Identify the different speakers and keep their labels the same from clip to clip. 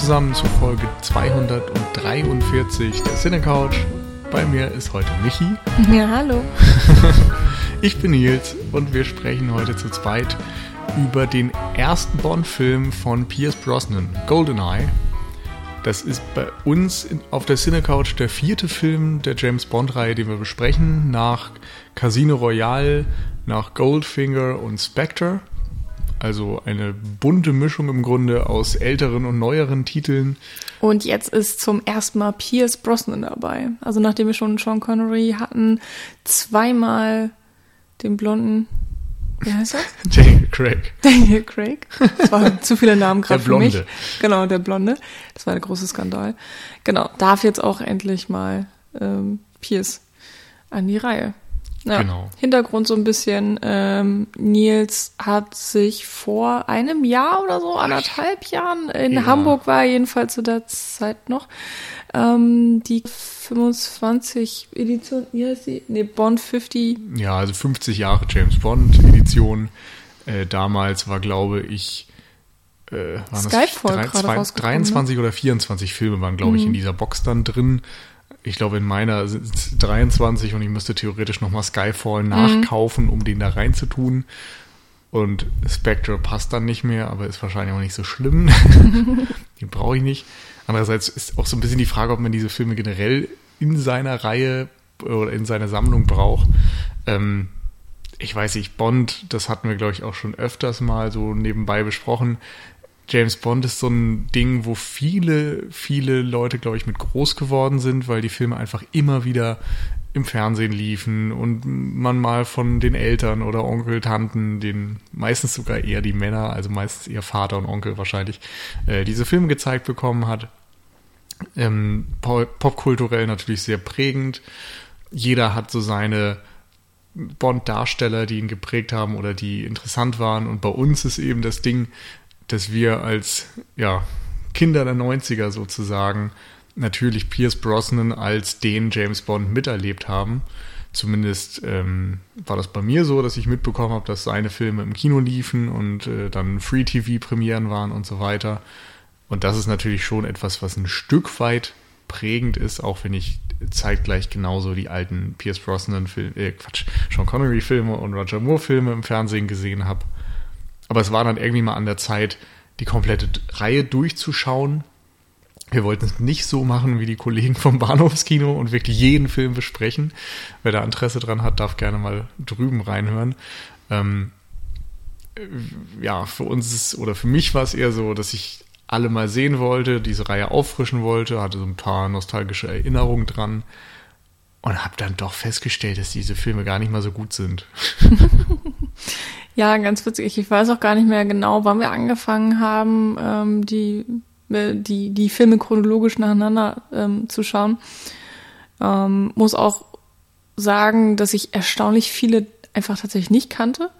Speaker 1: zusammen zu Folge 243 der Cine Couch. Bei mir ist heute Michi.
Speaker 2: Ja, hallo.
Speaker 1: ich bin Nils und wir sprechen heute zu zweit über den ersten Bond-Film von Pierce Brosnan, GoldenEye. Das ist bei uns auf der Cine Couch der vierte Film der James Bond-Reihe, den wir besprechen, nach Casino Royale, nach Goldfinger und Spectre. Also eine bunte Mischung im Grunde aus älteren und neueren Titeln.
Speaker 2: Und jetzt ist zum ersten Mal Pierce Brosnan dabei. Also nachdem wir schon Sean Connery hatten, zweimal den blonden, wie heißt er?
Speaker 1: Daniel Craig.
Speaker 2: Daniel Craig. Das waren zu viele Namen gerade für mich.
Speaker 1: Der Blonde.
Speaker 2: Genau, der Blonde. Das war ein großer Skandal. Genau, darf jetzt auch endlich mal ähm, Pierce an die Reihe. Ja,
Speaker 1: Genau.
Speaker 2: Hintergrund so ein bisschen, ähm, Nils hat sich vor einem Jahr oder so, anderthalb Jahren, in
Speaker 1: Ja.
Speaker 2: Hamburg war er jedenfalls zu der Zeit noch, ähm, die 25 Edition, wie heißt die? Nee, Bond 50,
Speaker 1: Ja, also 50 Jahre James Bond Edition. Äh, damals war, glaube ich, äh, waren das
Speaker 2: Skyfall
Speaker 1: zwei-
Speaker 2: rausgekommen, ne?
Speaker 1: 23 oder 24 Filme waren, glaube ich,
Speaker 2: Mhm.
Speaker 1: in dieser Box dann drin. Ich glaube, in meiner sind es 23 und ich müsste theoretisch nochmal Skyfall
Speaker 2: Mhm.
Speaker 1: nachkaufen, um den da reinzutun. Und Spectre passt dann nicht mehr, aber ist wahrscheinlich auch nicht so schlimm. den brauche ich nicht. Andererseits ist auch so ein bisschen die Frage, ob man diese Filme generell in seiner Reihe oder in seiner Sammlung braucht. Ähm, ich weiß nicht, Bond, das hatten wir, glaube ich, auch schon öfters mal so nebenbei besprochen. James Bond ist so ein Ding, wo viele, viele Leute, glaube ich, mit groß geworden sind, weil die Filme einfach immer wieder im Fernsehen liefen und man mal von den Eltern oder Onkel, Tanten, den meistens sogar eher die Männer, also meistens eher Vater und Onkel wahrscheinlich, äh, diese Filme gezeigt bekommen hat. Ähm, po- popkulturell natürlich sehr prägend. Jeder hat so seine Bond-Darsteller, die ihn geprägt haben oder die interessant waren. Und bei uns ist eben das Ding, dass wir als ja, Kinder der 90er sozusagen natürlich Pierce Brosnan als den James Bond miterlebt haben. Zumindest ähm, war das bei mir so, dass ich mitbekommen habe, dass seine Filme im Kino liefen und äh, dann Free-TV-Premieren waren und so weiter. Und das ist natürlich schon etwas, was ein Stück weit prägend ist, auch wenn ich zeitgleich genauso die alten Pierce Brosnan Filme, äh, Quatsch, Sean Connery Filme und Roger Moore Filme im Fernsehen gesehen habe. Aber es war dann irgendwie mal an der Zeit, die komplette Reihe durchzuschauen. Wir wollten es nicht so machen wie die Kollegen vom Bahnhofskino und wirklich jeden Film besprechen. Wer da Interesse dran hat, darf gerne mal drüben reinhören. Ähm, äh, ja, für uns ist, oder für mich war es eher so, dass ich alle mal sehen wollte, diese Reihe auffrischen wollte, hatte so ein paar nostalgische Erinnerungen dran und habe dann doch festgestellt, dass diese Filme gar nicht mal so gut sind.
Speaker 2: Ja, ganz witzig. Ich weiß auch gar nicht mehr genau, wann wir angefangen haben, ähm, die, äh, die, die Filme chronologisch nacheinander ähm, zu schauen. Ähm, muss auch sagen, dass ich erstaunlich viele einfach tatsächlich nicht kannte.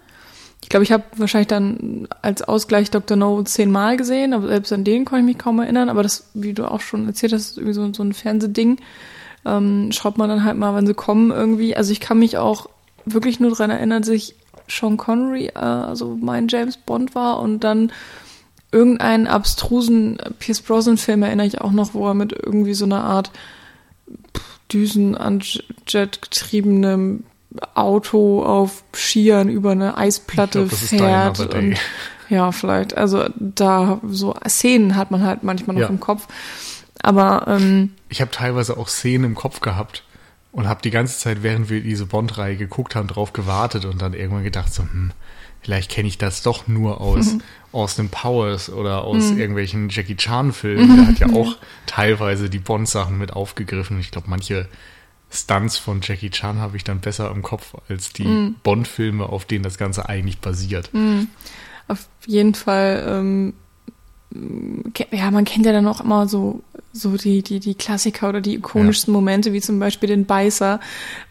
Speaker 2: Ich glaube, ich habe wahrscheinlich dann als Ausgleich Dr. No zehnmal gesehen, aber selbst an den konnte ich mich kaum erinnern. Aber das, wie du auch schon erzählt hast, ist irgendwie so, so ein Fernsehding. Ähm, schaut man dann halt mal, wenn sie kommen irgendwie. Also ich kann mich auch wirklich nur dran erinnern, dass ich Sean Connery, äh, also mein James Bond war und dann irgendeinen abstrusen Pierce Brosnan Film erinnere ich auch noch, wo er mit irgendwie so einer Art Düsenjet getriebenem Auto auf Skiern über eine Eisplatte
Speaker 1: glaub,
Speaker 2: fährt. Und, ja, vielleicht. Also da so Szenen hat man halt manchmal noch
Speaker 1: Ja.
Speaker 2: im Kopf. Aber ähm,
Speaker 1: Ich habe teilweise auch Szenen im Kopf gehabt und habe die ganze Zeit, während wir diese Bond-Reihe geguckt haben, drauf gewartet und dann irgendwann gedacht so, hm, vielleicht kenne ich das doch nur aus Austin Powers oder aus irgendwelchen Jackie Chan-Filmen. Der hat ja auch teilweise die Bond-Sachen mit aufgegriffen. Ich glaube, manche Stunts von Jackie Chan habe ich dann besser im Kopf als die Bond-Filme, auf denen das Ganze eigentlich basiert.
Speaker 2: Auf jeden Fall, ähm, ja, man kennt ja dann auch immer so so die, die, die Klassiker oder die ikonischsten ja. Momente, wie zum Beispiel den Beißer,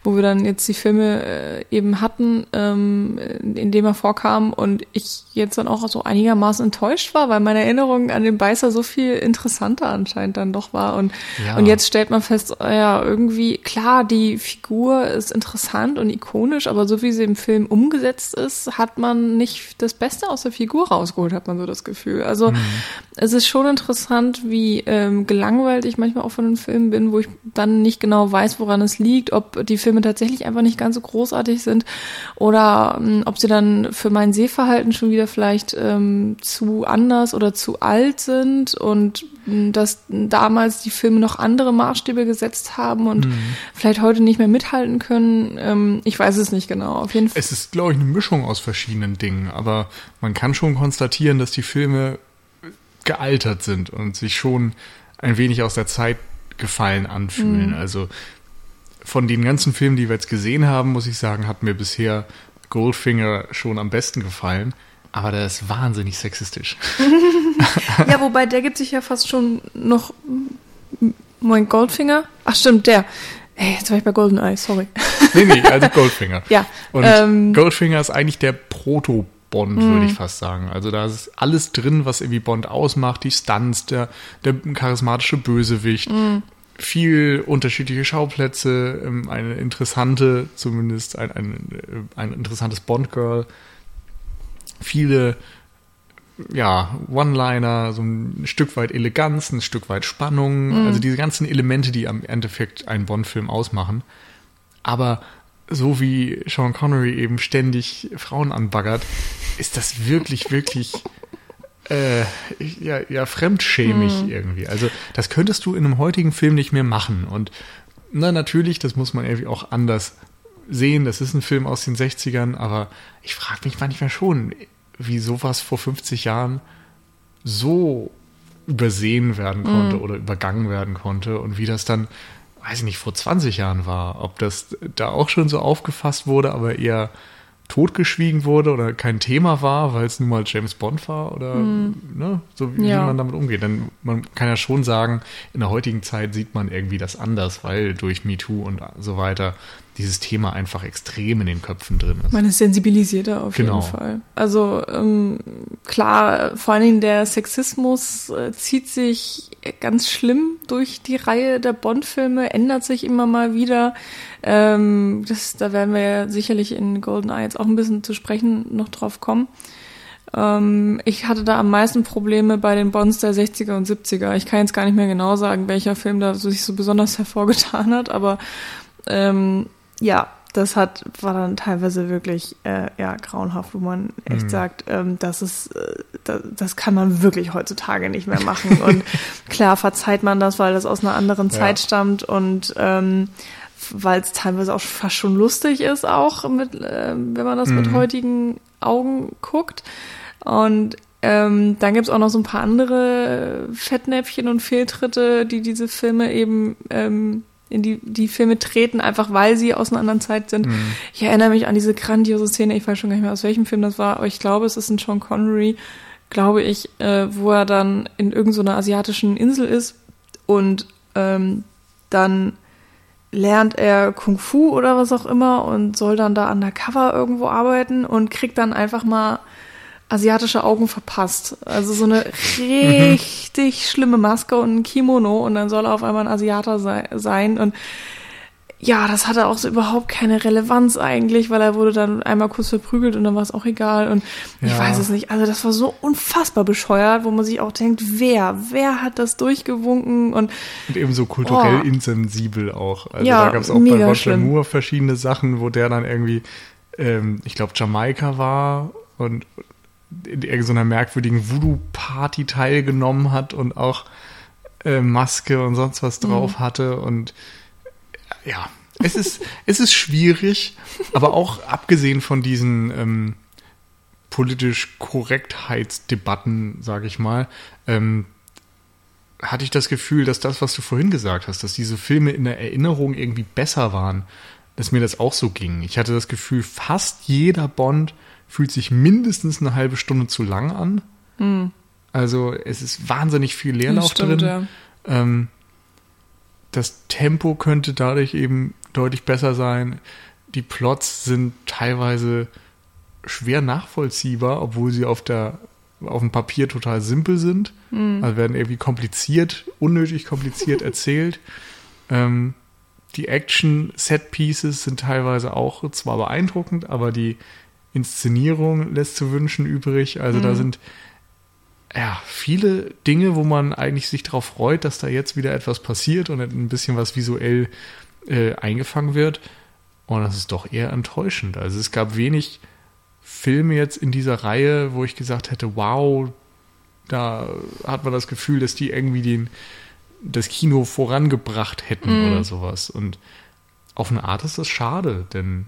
Speaker 2: wo wir dann jetzt die Filme äh, eben hatten, ähm, in dem er vorkam und ich jetzt dann auch so einigermaßen enttäuscht war, weil meine Erinnerung an den Beißer so viel interessanter anscheinend dann doch war. Und, ja. und jetzt stellt man fest, ja, irgendwie, klar, die Figur ist interessant und ikonisch, aber so wie sie im Film umgesetzt ist, hat man nicht das Beste aus der Figur rausgeholt, hat man so das Gefühl. Also mhm. Es ist schon interessant, wie ähm, gelangweilt ich manchmal auch von den Filmen bin, wo ich dann nicht genau weiß, woran es liegt, ob die Filme tatsächlich einfach nicht ganz so großartig sind oder ähm, ob sie dann für mein Sehverhalten schon wieder vielleicht ähm, zu anders oder zu alt sind und ähm, dass damals die Filme noch andere Maßstäbe gesetzt haben und mhm. vielleicht heute nicht mehr mithalten können. Ähm, ich weiß es nicht genau. Auf jeden Fall.
Speaker 1: Es ist, glaube ich, eine Mischung aus verschiedenen Dingen, aber man kann schon konstatieren, dass die Filme gealtert sind und sich schon ein wenig aus der Zeit gefallen anfühlen. Mhm. Also von den ganzen Filmen, die wir jetzt gesehen haben, muss ich sagen, hat mir bisher Goldfinger schon am besten gefallen. Aber der ist wahnsinnig sexistisch.
Speaker 2: ja, wobei der gibt sich ja fast schon noch. Mein Goldfinger? Ach, stimmt, der. Ey, jetzt war ich bei Goldeneye, sorry.
Speaker 1: nee, nee, also Goldfinger.
Speaker 2: ja.
Speaker 1: Und ähm, Goldfinger ist eigentlich der Proto- Bond, mhm. würde ich fast sagen. Also da ist alles drin, was irgendwie Bond ausmacht, die Stunts, der, der charismatische Bösewicht, mhm. viel unterschiedliche Schauplätze, ähm, eine interessante, zumindest ein, ein, äh, ein interessantes Bond-Girl, viele ja, One-Liner, so ein Stück weit Eleganz, ein Stück weit Spannung, mhm. also diese ganzen Elemente, die am Endeffekt einen Bond-Film ausmachen. Aber so wie Sean Connery eben ständig Frauen anbaggert, ist das wirklich, wirklich äh, ja, ja, fremdschämig mhm. irgendwie. Also das könntest du in einem heutigen Film nicht mehr machen. Und na natürlich, das muss man irgendwie auch anders sehen. Das ist ein Film aus den 60ern, aber ich frage mich manchmal schon, wie sowas vor 50 Jahren so übersehen werden konnte mhm. oder übergangen werden konnte und wie das dann weiß ich nicht, vor 20 Jahren war, ob das da auch schon so aufgefasst wurde, aber eher totgeschwiegen wurde oder kein Thema war, weil es nun mal James Bond war oder hm. ne, so wie, ja. man damit umgeht. Denn man kann ja schon sagen, in der heutigen Zeit sieht man irgendwie das anders, weil durch MeToo und so weiter dieses Thema einfach extrem in den Köpfen drin ist.
Speaker 2: Man ist sensibilisierter auf genau. jeden Fall. Also ähm, klar, vor allen Dingen der Sexismus äh, zieht sich ganz schlimm durch die Reihe der Bond-Filme, ändert sich immer mal wieder. Ähm, das, da werden wir ja sicherlich in GoldenEye jetzt auch ein bisschen zu sprechen noch drauf kommen. Ähm, ich hatte da am meisten Probleme bei den Bonds der 60er und 70er. Ich kann jetzt gar nicht mehr genau sagen, welcher Film da sich so besonders hervorgetan hat, aber ähm, ja, das hat, war dann teilweise wirklich äh, ja, grauenhaft, wo man echt mhm. sagt, ähm, das ist, äh, das, das kann man wirklich heutzutage nicht mehr machen. Und klar verzeiht man das, weil das aus einer anderen Zeit ja. stammt und ähm, weil es teilweise auch fast schon lustig ist, auch mit, äh, wenn man das mhm. mit heutigen Augen guckt. Und ähm, dann gibt's auch noch so ein paar andere Fettnäpfchen und Fehltritte, die diese Filme eben ähm, in die, die Filme treten, einfach weil sie aus einer anderen Zeit sind. Mhm. Ich erinnere mich an diese grandiose Szene, ich weiß schon gar nicht mehr, aus welchem Film das war, aber ich glaube, es ist ein Sean Connery, glaube ich, äh, wo er dann in irgendeiner so asiatischen Insel ist und ähm, dann lernt er Kung Fu oder was auch immer und soll dann da undercover irgendwo arbeiten und kriegt dann einfach mal asiatische Augen verpasst. Also so eine richtig schlimme Maske und ein Kimono und dann soll er auf einmal ein Asiater sei, sein und ja, das hatte auch so überhaupt keine Relevanz eigentlich, weil er wurde dann einmal kurz verprügelt und dann war es auch egal und ich ja. weiß es nicht. Also das war so unfassbar bescheuert, wo man sich auch denkt, wer, wer hat das durchgewunken und
Speaker 1: und eben so kulturell oh. insensibel auch. Also ja, da gab es auch bei Roger Moore verschiedene Sachen, wo der dann irgendwie, ähm, ich glaube Jamaika war und in irgendeiner merkwürdigen Voodoo-Party teilgenommen hat und auch äh, Maske und sonst was drauf mhm. hatte. Und ja, es ist, es ist schwierig, aber auch abgesehen von diesen ähm, politisch Korrektheitsdebatten, sage ich mal, ähm, hatte ich das Gefühl, dass das, was du vorhin gesagt hast, dass diese Filme in der Erinnerung irgendwie besser waren, dass mir das auch so ging. Ich hatte das Gefühl, fast jeder Bond fühlt sich mindestens eine halbe Stunde zu lang an. Mhm. Also es ist wahnsinnig viel Leerlauf Stimmt, drin. Ja. Ähm, das Tempo könnte dadurch eben deutlich besser sein. Die Plots sind teilweise schwer nachvollziehbar, obwohl sie auf der auf dem Papier total simpel sind. Mhm. Also werden irgendwie kompliziert, unnötig kompliziert erzählt. Ähm, die Action-Set-Pieces sind teilweise auch zwar beeindruckend, aber die Inszenierung lässt zu wünschen übrig. Also mhm. da sind ja viele Dinge, wo man eigentlich sich darauf freut, dass da jetzt wieder etwas passiert und ein bisschen was visuell äh, eingefangen wird. Und das ist doch eher enttäuschend. Also es gab wenig Filme jetzt in dieser Reihe, wo ich gesagt hätte, wow, da hat man das Gefühl, dass die irgendwie den, das Kino vorangebracht hätten mm. oder sowas. Und auf eine Art ist das schade, denn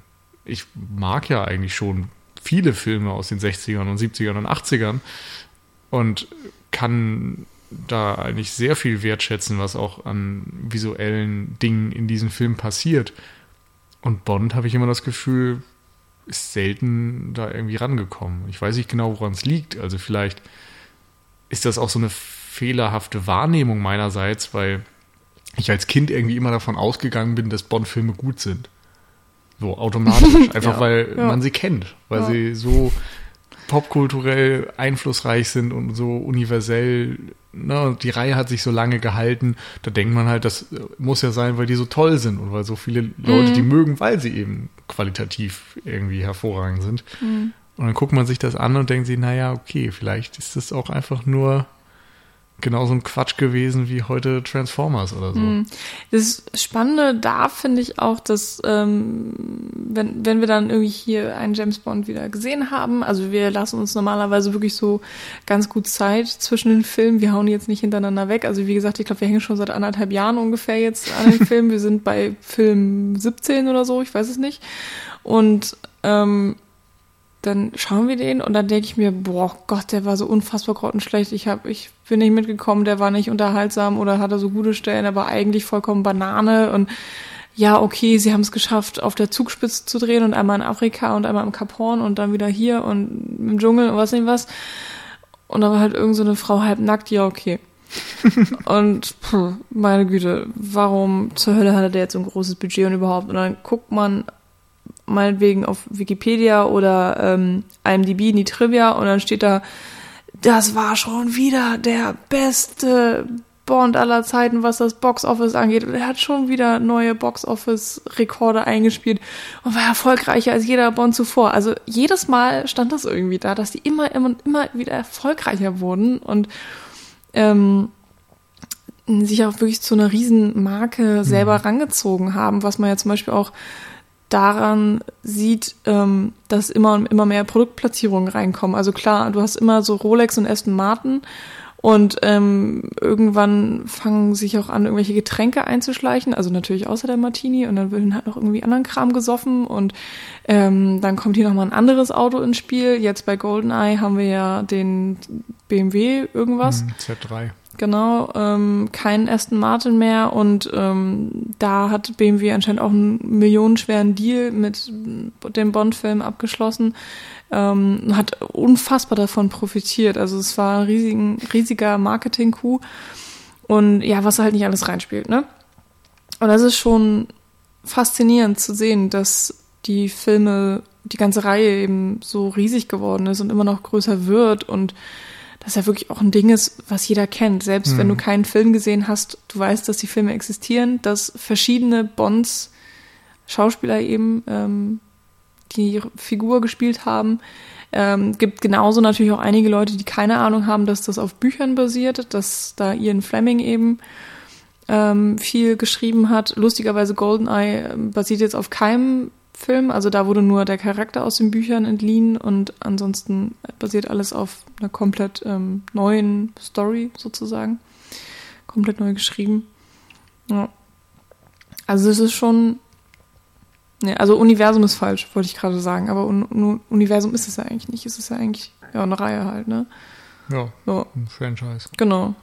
Speaker 1: ich mag ja eigentlich schon viele Filme aus den 60ern und 70ern und 80ern und kann da eigentlich sehr viel wertschätzen, was auch an visuellen Dingen in diesem Film passiert. Und Bond habe ich immer das Gefühl, ist selten da irgendwie rangekommen. Ich weiß nicht genau, woran es liegt. Also vielleicht ist das auch so eine fehlerhafte Wahrnehmung meinerseits, weil ich als Kind irgendwie immer davon ausgegangen bin, dass Bond-Filme gut sind. So automatisch. Einfach ja, weil ja. man sie kennt, weil ja. sie so popkulturell einflussreich sind und so universell. Ne, die Reihe hat sich so lange gehalten. Da denkt man halt, das muss ja sein, weil die so toll sind und weil so viele Leute mhm. die mögen, weil sie eben qualitativ irgendwie hervorragend sind. Mhm. Und dann guckt man sich das an und denkt sich, naja, okay, vielleicht ist das auch einfach nur genauso ein Quatsch gewesen wie heute Transformers oder so. Hm.
Speaker 2: Das Spannende da finde ich auch, dass ähm, wenn, wenn wir dann irgendwie hier einen James Bond wieder gesehen haben, also wir lassen uns normalerweise wirklich so ganz gut Zeit zwischen den Filmen, wir hauen jetzt nicht hintereinander weg. Also wie gesagt, ich glaube, wir hängen schon seit anderthalb Jahren ungefähr jetzt an den Filmen. wir sind bei Film 17 oder so, ich weiß es nicht. Und ähm, dann schauen wir den und dann denke ich mir, boah Gott, der war so unfassbar grottenschlecht. Ich hab, ich bin nicht mitgekommen, der war nicht unterhaltsam oder hatte so gute Stellen, aber eigentlich vollkommen Banane und ja, okay, sie haben es geschafft, auf der Zugspitze zu drehen und einmal in Afrika und einmal im Cap Horn und dann wieder hier und im Dschungel und was nicht was. Und dann war halt irgend so eine Frau halb nackt, ja, okay. und puh, meine Güte, warum zur Hölle hatte der jetzt so ein großes Budget und überhaupt? Und dann guckt man meinetwegen auf Wikipedia oder ähm, IMDb in die Trivia und dann steht da, das war schon wieder der beste Bond aller Zeiten, was das Boxoffice angeht. Und er hat schon wieder neue Boxoffice-Rekorde eingespielt und war erfolgreicher als jeder Bond zuvor. Also jedes Mal stand das irgendwie da, dass die immer, immer, immer wieder erfolgreicher wurden und ähm, sich auch wirklich zu einer Riesenmarke selber mhm. rangezogen haben, was man ja zum Beispiel auch daran sieht, ähm, dass immer und immer mehr Produktplatzierungen reinkommen. Also klar, du hast immer so Rolex und Aston Martin und ähm, irgendwann fangen sich auch an, irgendwelche Getränke einzuschleichen, also natürlich außer der Martini und dann wird halt noch irgendwie anderen Kram gesoffen und ähm, dann kommt hier nochmal ein anderes Auto ins Spiel. Jetzt bei GoldenEye haben wir ja den BMW irgendwas.
Speaker 1: Mhm, Z3.
Speaker 2: Genau, ähm, kein Aston Martin mehr und ähm, da hat BMW anscheinend auch einen millionenschweren Deal mit dem Bond-Film abgeschlossen. Ähm, hat unfassbar davon profitiert. Also es war ein riesigen, riesiger Marketing-Coup und ja, was halt nicht alles reinspielt, ne? Und das ist schon faszinierend zu sehen, dass die Filme, die ganze Reihe eben so riesig geworden ist und immer noch größer wird und das ja wirklich auch ein Ding ist, was jeder kennt. Selbst mhm. wenn du mhm. keinen Film gesehen hast, du weißt, dass die Filme existieren, dass verschiedene Bonds, Schauspieler eben, ähm, die Figur gespielt haben. Ähm, gibt genauso natürlich auch einige Leute, die keine Ahnung haben, dass das auf Büchern basiert, dass da Ian Fleming eben ähm, viel geschrieben hat. Lustigerweise Goldeneye ähm, basiert jetzt auf keinem Film. Also da wurde nur der Charakter aus den Büchern entliehen und ansonsten basiert alles auf einer komplett ähm, neuen Story sozusagen. Komplett neu geschrieben. Ja. Also es ist schon. Ne, also Universum ist falsch, wollte ich gerade sagen, aber Un Universum ist es ja eigentlich nicht. Es ist ja eigentlich ja, eine Reihe halt, ne?
Speaker 1: Ja, so. ein Franchise.
Speaker 2: Genau.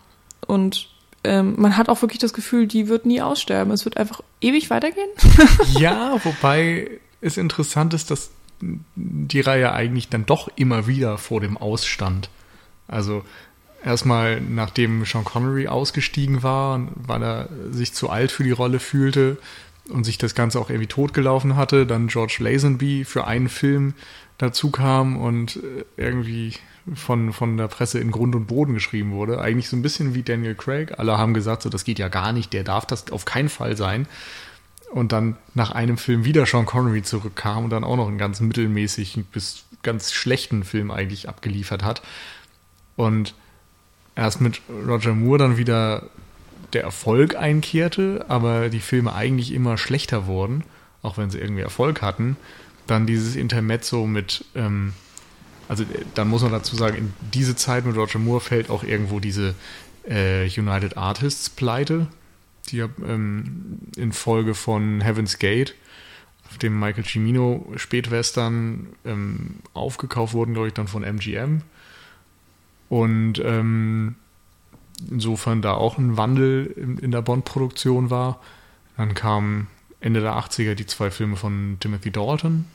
Speaker 2: Und ähm, man hat auch wirklich das Gefühl, die wird nie aussterben. Es wird einfach ewig weitergehen.
Speaker 1: ja, wobei es interessant ist, dass die Reihe eigentlich dann doch immer wieder vor dem Ausstand. Also erstmal nachdem Sean Connery ausgestiegen war, weil er sich zu alt für die Rolle fühlte und sich das Ganze auch irgendwie totgelaufen hatte, dann George Lazenby für einen Film dazu kam und äh, irgendwie von, von der Presse in Grund und Boden geschrieben wurde. Eigentlich so ein bisschen wie Daniel Craig. Alle haben gesagt, so das geht ja gar nicht, der darf das auf keinen Fall sein. Und dann nach einem Film wieder Sean Connery zurückkam und dann auch noch einen ganz mittelmäßigen bis ganz schlechten Film eigentlich abgeliefert hat. Und erst mit Roger Moore dann wieder der Erfolg einkehrte, aber die Filme eigentlich immer schlechter wurden, auch wenn sie irgendwie Erfolg hatten. Dann dieses Intermezzo mit, ähm, also äh, dann muss man dazu sagen, in diese Zeit mit Roger Moore fällt auch irgendwo diese äh, United Artists Pleite, die ähm, in Folge von Heaven's Gate, auf dem Michael Cimino Spätwestern ähm, aufgekauft wurden, glaube ich, dann von MGM. Und ähm, insofern da auch ein Wandel in, in der Bond-Produktion war. Dann kamen Ende der 80er die zwei Filme von Timothy Dalton.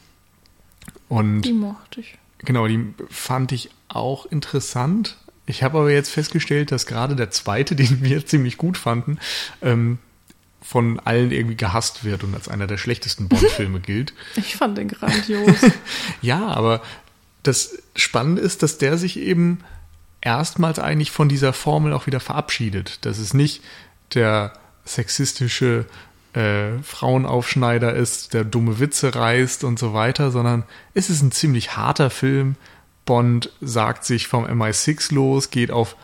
Speaker 1: Und
Speaker 2: die mochte ich.
Speaker 1: Genau, die fand ich auch interessant. Ich habe aber jetzt festgestellt, dass gerade der zweite, den wir ziemlich gut fanden, ähm, von allen irgendwie gehasst wird und als einer der schlechtesten Bond-Filme gilt.
Speaker 2: Ich fand den grandios.
Speaker 1: ja, aber das Spannende ist, dass der sich eben erstmals eigentlich von dieser Formel auch wieder verabschiedet. Dass es nicht der sexistische äh, Frauenaufschneider ist, der dumme Witze reißt und so weiter, sondern es ist ein ziemlich harter Film. Bond sagt sich vom MI6 los, geht auf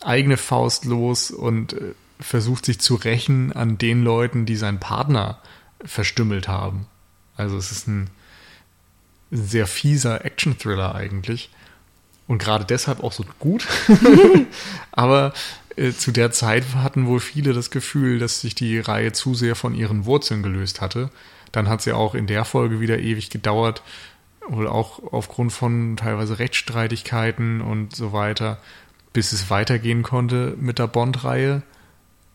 Speaker 1: eigene Faust los und äh, versucht sich zu rächen an den Leuten, die seinen Partner verstümmelt haben. Also es ist ein sehr fieser Action-Thriller eigentlich. Und gerade deshalb auch so gut. Aber äh, zu der Zeit hatten wohl viele das Gefühl, dass sich die Reihe zu sehr von ihren Wurzeln gelöst hatte. Dann hat sie auch in der Folge wieder ewig gedauert, wohl auch aufgrund von teilweise Rechtsstreitigkeiten und so weiter, bis es weitergehen konnte mit der Bond-Reihe.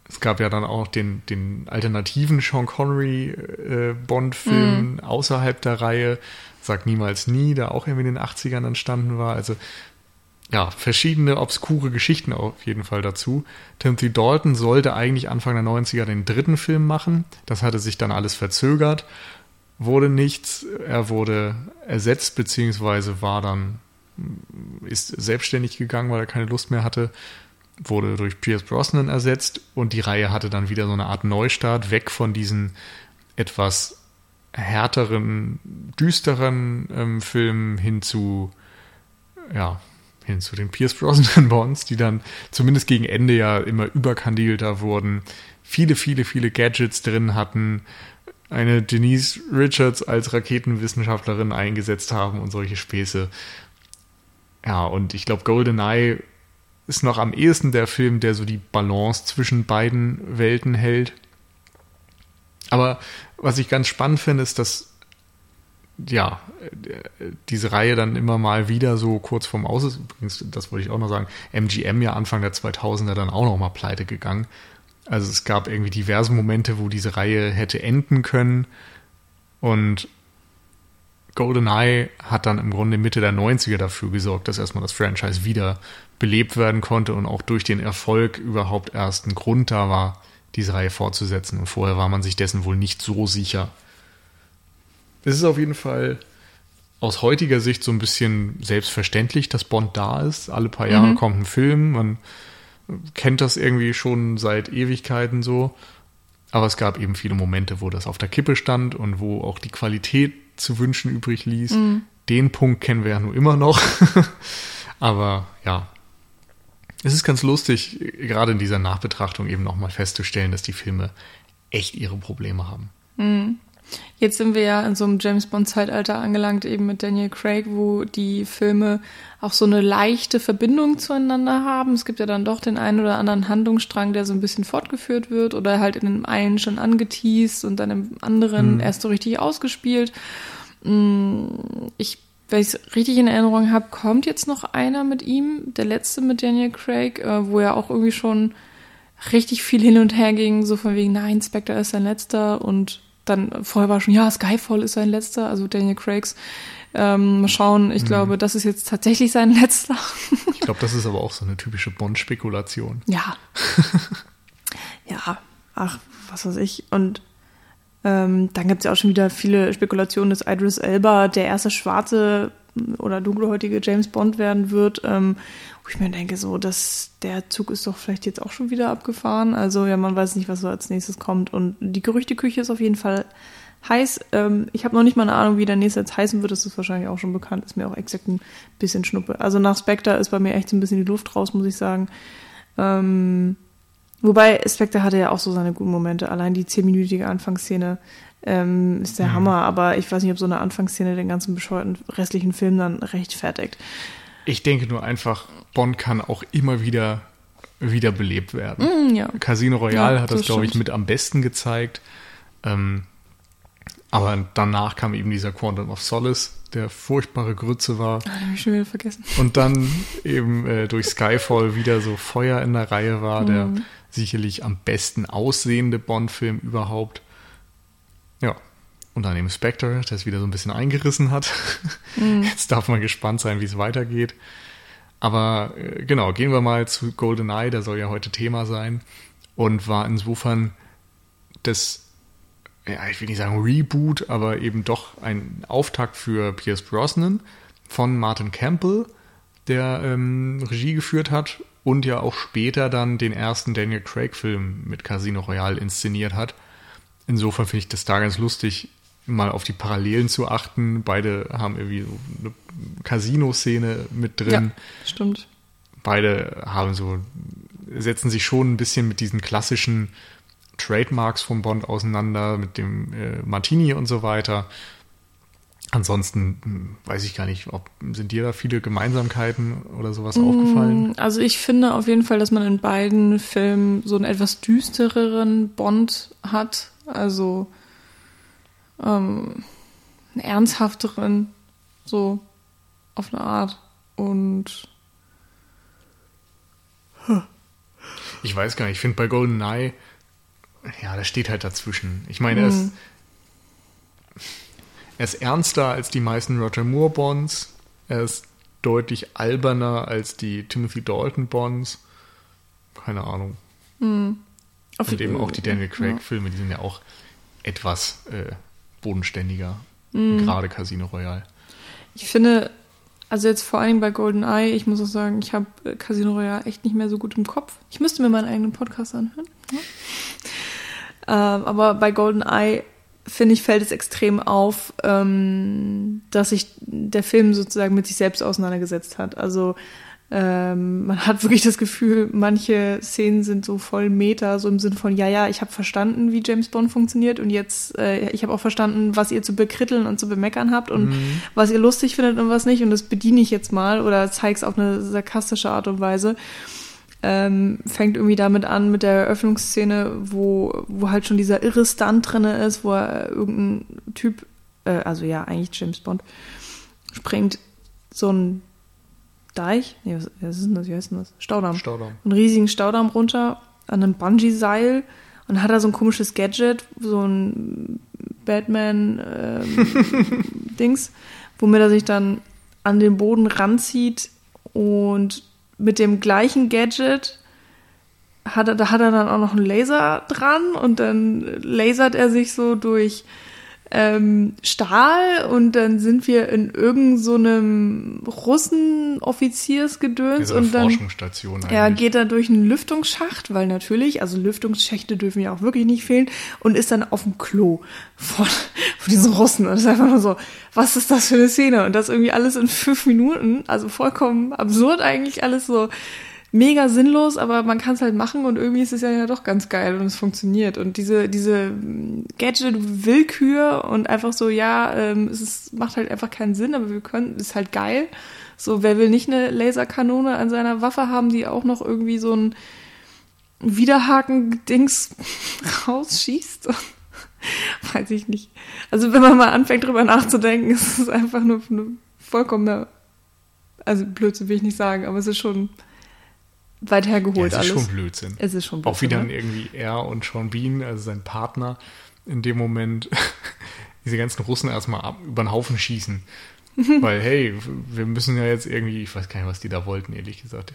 Speaker 1: Es gab ja dann auch den, den alternativen Sean Connery äh, Bond-Film mm. außerhalb der Reihe, Sag niemals nie, der auch irgendwie in den 80ern entstanden war. Also ja, verschiedene obskure Geschichten auf jeden Fall dazu. Timothy Dalton sollte eigentlich Anfang der 90er den dritten Film machen. Das hatte sich dann alles verzögert, wurde nichts. Er wurde ersetzt, beziehungsweise war dann, ist selbstständig gegangen, weil er keine Lust mehr hatte. Wurde durch Pierce Brosnan ersetzt und die Reihe hatte dann wieder so eine Art Neustart, weg von diesen etwas härteren, düsteren ähm, Filmen hin zu, ja, hin zu den Pierce Brosnan Bonds, die dann zumindest gegen Ende ja immer überkandidelter wurden, viele, viele, viele Gadgets drin hatten, eine Denise Richards als Raketenwissenschaftlerin eingesetzt haben und solche Späße. Ja, und ich glaube, GoldenEye ist noch am ehesten der Film, der so die Balance zwischen beiden Welten hält. Aber was ich ganz spannend finde, ist, dass ja, diese Reihe dann immer mal wieder so kurz vorm Aus ist. Übrigens, das wollte ich auch noch sagen, MGM ja Anfang der 2000er dann auch noch mal pleite gegangen. Also es gab irgendwie diverse Momente, wo diese Reihe hätte enden können und GoldenEye hat dann im Grunde Mitte der 90er dafür gesorgt, dass erstmal das Franchise wieder belebt werden konnte und auch durch den Erfolg überhaupt erst ein Grund da war, diese Reihe fortzusetzen. Und vorher war man sich dessen wohl nicht so sicher. Es ist auf jeden Fall aus heutiger Sicht so ein bisschen selbstverständlich, dass Bond da ist. Alle paar Jahre mhm. kommt ein Film. Man kennt das irgendwie schon seit Ewigkeiten so. Aber es gab eben viele Momente, wo das auf der Kippe stand und wo auch die Qualität zu wünschen übrig ließ. Mhm. Den Punkt kennen wir ja nur immer noch. Aber ja, es ist ganz lustig, gerade in dieser Nachbetrachtung eben nochmal festzustellen, dass die Filme echt ihre Probleme haben.
Speaker 2: Mhm. Jetzt sind wir ja in so einem James Bond-Zeitalter angelangt, eben mit Daniel Craig, wo die Filme auch so eine leichte Verbindung zueinander haben. Es gibt ja dann doch den einen oder anderen Handlungsstrang, der so ein bisschen fortgeführt wird oder halt in dem einen schon angeteased und dann im anderen mhm. erst so richtig ausgespielt. Mm, ich wenn ich es richtig in Erinnerung habe, kommt jetzt noch einer mit ihm, der letzte mit Daniel Craig, äh, wo er auch irgendwie schon richtig viel hin und her ging, so von wegen, nein, Spectre ist sein letzter und dann vorher war schon, ja, Skyfall ist sein letzter, also Daniel Craigs Ähm, mal schauen, ich
Speaker 1: Mhm.
Speaker 2: glaube, das ist jetzt tatsächlich sein letzter.
Speaker 1: Ich glaube, das ist aber auch so eine typische Bond-Spekulation.
Speaker 2: Ja. ja, ach, was weiß ich. Und ähm, dann gibt es ja auch schon wieder viele Spekulationen, dass Idris Elba der erste schwarze oder dunkelhäutige James Bond werden wird. Ähm, ich mir denke, so, dass der Zug ist doch vielleicht jetzt auch schon wieder abgefahren. Also ja, man weiß nicht, was so als nächstes kommt. Und die Gerüchteküche ist auf jeden Fall heiß. Ähm, ich habe noch nicht mal eine Ahnung, wie der nächste jetzt heißen wird. Das ist wahrscheinlich auch schon bekannt. Ist mir auch exakt ein bisschen Schnuppe. Also nach Spectre ist bei mir echt so ein bisschen die Luft raus, muss ich sagen. Ähm, wobei Spectre hatte ja auch so seine guten Momente. Allein die zehnminütige Anfangsszene ähm, ist der
Speaker 1: Mhm.
Speaker 2: Hammer. Aber ich weiß nicht, ob so eine Anfangsszene den ganzen bescheuerten restlichen Film dann rechtfertigt.
Speaker 1: Ich denke nur einfach, Bond kann auch immer wieder wiederbelebt werden.
Speaker 2: Hm, ja.
Speaker 1: Casino Royale
Speaker 2: Ja,
Speaker 1: hat das,
Speaker 2: das
Speaker 1: glaube ich, mit am besten gezeigt. Ähm, aber danach kam eben dieser Quantum of Solace, der furchtbare Grütze war.
Speaker 2: Ah, den hab ich schon wieder vergessen.
Speaker 1: Und dann eben äh, durch Skyfall wieder so Feuer in der Reihe war, der
Speaker 2: Mhm.
Speaker 1: sicherlich am besten aussehende Bond-Film überhaupt. Ja. Und dann eben Spectre, der es wieder so ein bisschen eingerissen hat.
Speaker 2: Mhm.
Speaker 1: Jetzt darf man gespannt sein, wie es weitergeht. Aber äh, genau, gehen wir mal zu GoldenEye, der soll ja heute Thema sein. Und war insofern das, ja, ich will nicht sagen Reboot, aber eben doch ein Auftakt für Pierce Brosnan von Martin Campbell, der ähm, Regie geführt hat und ja auch später dann den ersten Daniel Craig-Film mit Casino Royale inszeniert hat. Insofern finde ich das da ganz lustig, mal auf die Parallelen zu achten. Beide haben irgendwie so eine Casino-Szene mit drin.
Speaker 2: Ja, stimmt.
Speaker 1: Beide haben so, setzen sich schon ein bisschen mit diesen klassischen Trademarks von Bond auseinander, mit dem äh, Martini und so weiter. Ansonsten hm, weiß ich gar nicht, ob sind dir da viele Gemeinsamkeiten oder sowas aufgefallen?
Speaker 2: Also ich finde auf jeden Fall, dass man in beiden Filmen so einen etwas düstereren Bond hat. Also ähm, einen ernsthafteren, so auf eine Art. Und
Speaker 1: Ich weiß gar nicht, ich finde bei GoldenEye, ja, das steht halt dazwischen. Ich meine, er, ist,
Speaker 2: Mhm.
Speaker 1: er ist ernster als die meisten Roger Moore Bonds. Er ist deutlich alberner als die Timothy Dalton Bonds. Keine Ahnung.
Speaker 2: auf
Speaker 1: Und eben auch die Daniel. Craig-Filme, die sind ja auch etwas äh, bodenständiger.
Speaker 2: Mhm.
Speaker 1: Gerade Casino Royale.
Speaker 2: Ich finde, also jetzt vor allem bei GoldenEye, ich muss auch sagen, ich habe äh, Casino Royale echt nicht mehr so gut im Kopf. Ich müsste mir meinen eigenen Podcast anhören. Ja. Ähm, aber bei GoldenEye, finde ich, fällt es extrem auf, ähm, dass sich der Film sozusagen mit sich selbst auseinandergesetzt hat. Also ähm, man hat wirklich das Gefühl, manche Szenen sind so voll Meta, so im Sinn von, ja, ja, ich habe verstanden, wie James Bond funktioniert und jetzt, äh, ich habe auch verstanden, was ihr zu bekritteln und zu bemeckern habt und was ihr lustig findet und was nicht und das bediene ich jetzt mal oder zeig's auf eine sarkastische Art und Weise. Ähm, fängt irgendwie damit an mit der Eröffnungsszene, wo, wo halt schon dieser irre Stunt drinne ist, wo er irgendein Typ, äh, also ja, eigentlich James Bond, springt so ein Deich, nee, was, was ist denn das, wie heißt denn das? Staudamm.
Speaker 1: Staudamm.
Speaker 2: einen riesigen Staudamm runter an einem Bungee-Seil und dann hat er so ein komisches Gadget, so ein Batman-Dings, womit er sich dann an den Boden ranzieht und mit dem gleichen Gadget hat er, da hat er dann auch noch einen Laser dran und dann lasert er sich so durch ähm, Stahl und dann sind wir in irgendeinem so einem Russen-Offiziersgedöns und dann
Speaker 1: Forschungsstation
Speaker 2: er
Speaker 1: eigentlich.
Speaker 2: geht da durch einen Lüftungsschacht, weil natürlich, also Lüftungsschächte dürfen ja auch wirklich nicht fehlen, und ist dann auf dem Klo von, von diesen Russen. Und das ist einfach nur so, was ist das für eine Szene? Und das irgendwie alles in fünf Minuten, also vollkommen absurd eigentlich, alles so mega sinnlos, aber man kann es halt machen und irgendwie ist es ja, ja doch ganz geil und es funktioniert. Und diese, diese Gadget-Willkür und einfach so, ja, ähm, es ist, macht halt einfach keinen Sinn, aber wir können, ist halt geil. So, wer will nicht eine Laserkanone an seiner Waffe haben, die auch noch irgendwie so ein Widerhaken-Dings rausschießt? Weiß ich nicht. Also wenn man mal anfängt drüber nachzudenken, ist es einfach nur eine vollkommene, also Blödsinn will ich nicht sagen, aber es ist schon weit
Speaker 1: Ja,
Speaker 2: hergeholt
Speaker 1: es ist
Speaker 2: alles.
Speaker 1: schon Blödsinn.
Speaker 2: es ist schon
Speaker 1: Auch wie dann
Speaker 2: ne?
Speaker 1: irgendwie er und Sean Bean, also sein Partner, in dem Moment diese ganzen Russen erstmal ab, über den Haufen schießen. Weil, hey, wir müssen ja jetzt irgendwie, ich weiß gar nicht, was die da wollten, ehrlich gesagt.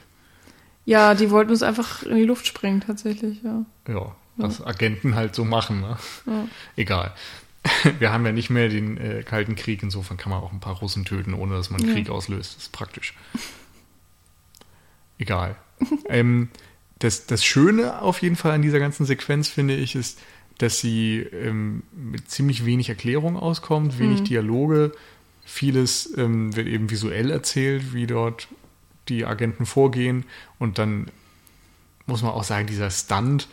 Speaker 2: Ja, die wollten uns einfach in die Luft springen, tatsächlich, ja.
Speaker 1: Ja, was Agenten halt so machen, ne?
Speaker 2: Ja.
Speaker 1: Egal. Wir haben ja nicht mehr den äh, Kalten Krieg, insofern kann man auch ein paar Russen töten, ohne dass man
Speaker 2: Ja.
Speaker 1: Krieg auslöst. Das ist praktisch. Egal. Ähm, das, das Schöne auf jeden Fall an dieser ganzen Sequenz, finde ich, ist, dass sie ähm, mit ziemlich wenig Erklärung auskommt, wenig Dialoge. Vieles ähm, wird eben visuell erzählt, wie dort die Agenten vorgehen. Und dann muss man auch sagen, dieser Stunt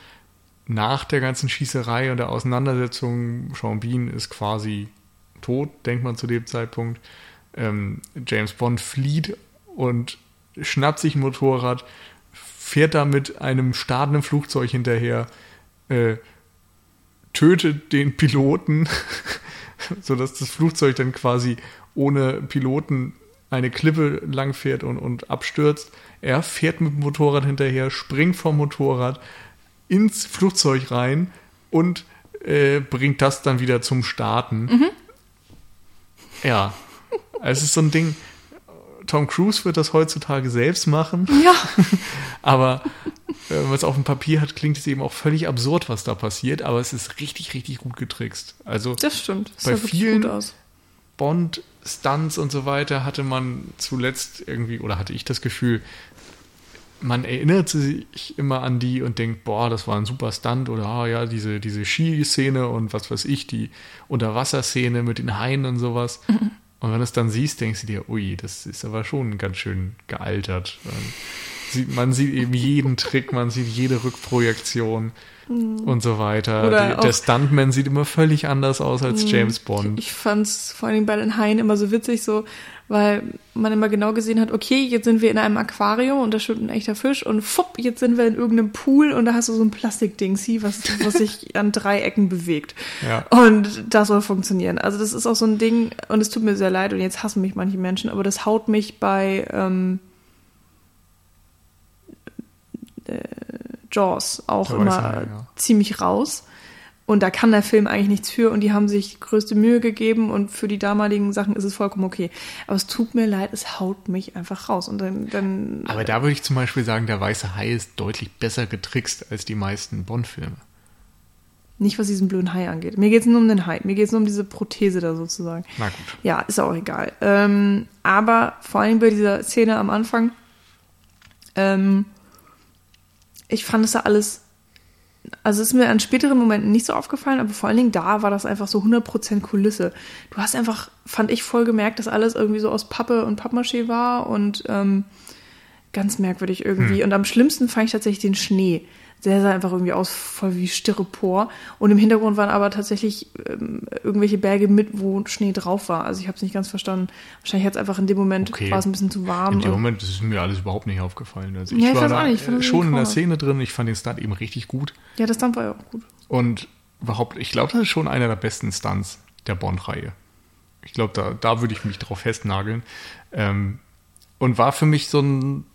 Speaker 1: nach der ganzen Schießerei und der Auseinandersetzung, Sean Bean ist quasi tot, denkt man zu dem Zeitpunkt. Ähm, James Bond flieht und schnappt sich ein Motorrad, fährt da mit einem startenden Flugzeug hinterher, äh, tötet den Piloten, sodass das Flugzeug dann quasi ohne Piloten eine Klippe lang fährt und, und abstürzt. Er fährt mit dem Motorrad hinterher, springt vom Motorrad ins Flugzeug rein und äh, bringt das dann wieder zum Starten. Ja, es ist so ein Ding. Tom Cruise wird das heutzutage selbst machen,
Speaker 2: Ja,
Speaker 1: aber äh, es auf dem Papier hat, klingt es eben auch völlig absurd, was da passiert, aber es ist richtig, richtig gut getrickst. Also
Speaker 2: das stimmt. Das
Speaker 1: Bei vielen-. Bond-Stunts und so weiter hatte man zuletzt irgendwie, oder hatte ich das Gefühl, man erinnert sich immer an die und denkt, boah, das war ein super Stunt oder ah ja, diese, diese Skiszene und was weiß ich, die Unterwasserszene mit den Haien und sowas. Und wenn du es dann siehst, denkst du dir, ui, das ist aber schon ganz schön gealtert. Man sieht, eben jeden Trick, man sieht jede Rückprojektion und so weiter.
Speaker 2: Oder
Speaker 1: Die, der Stuntman sieht immer völlig anders aus als James Bond.
Speaker 2: Ich fand es vor allem bei den Haien immer so witzig, so, weil man immer genau gesehen hat, okay, jetzt sind wir in einem Aquarium und da schwimmt ein echter Fisch und fupp, jetzt sind wir in irgendeinem Pool und da hast du so ein Plastikding, sie, was, was sich an drei Ecken bewegt.
Speaker 1: Ja.
Speaker 2: Und das soll funktionieren. Also das ist auch so ein Ding, und es tut mir sehr leid, und jetzt hassen mich manche Menschen, aber das haut mich bei ähm, äh, Jaws auch immer
Speaker 1: man, ja.
Speaker 2: ziemlich raus. Und da kann der Film eigentlich nichts für und die haben sich größte Mühe gegeben und für die damaligen Sachen ist es vollkommen okay. Aber es tut mir leid, es haut mich einfach raus. Und dann, dann
Speaker 1: Aber da würde ich zum Beispiel sagen, der weiße Hai ist deutlich besser getrickst als die meisten Bond-Filme.
Speaker 2: nicht, was diesen blöden Hai angeht. Mir geht es nur um den Hai. Mir geht es nur um diese Prothese da sozusagen.
Speaker 1: Na gut.
Speaker 2: Ja, ist auch egal. Ähm, aber vor allem bei dieser Szene am Anfang, ähm, ich fand es da alles, also ist mir an späteren Momenten nicht so aufgefallen, aber vor allen Dingen da war das einfach so 100% Kulisse. Du hast einfach, fand ich voll gemerkt, dass alles irgendwie so aus Pappe und Pappmaché war und ähm, ganz merkwürdig irgendwie. Und am schlimmsten fand ich tatsächlich den Schnee. Der sah einfach irgendwie aus voll wie Styropor. Und im Hintergrund waren aber tatsächlich ähm, irgendwelche Berge mit, wo Schnee drauf war. Also ich habe es nicht ganz verstanden. Wahrscheinlich hat es einfach in dem Moment
Speaker 1: Okay.
Speaker 2: war es ein bisschen zu warm.
Speaker 1: In dem Moment das ist mir alles überhaupt nicht aufgefallen. Also
Speaker 2: Ja, ich
Speaker 1: war da
Speaker 2: nicht, ich
Speaker 1: schon in der. Szene drin. Ich fand den Stunt eben richtig gut.
Speaker 2: ja, das Dampf war ja auch gut.
Speaker 1: Und überhaupt, ich glaube, das ist schon einer der besten Stunts der Bond-Reihe. Ich glaube, da, da würde ich mich drauf festnageln. Ähm, und war für mich so ein,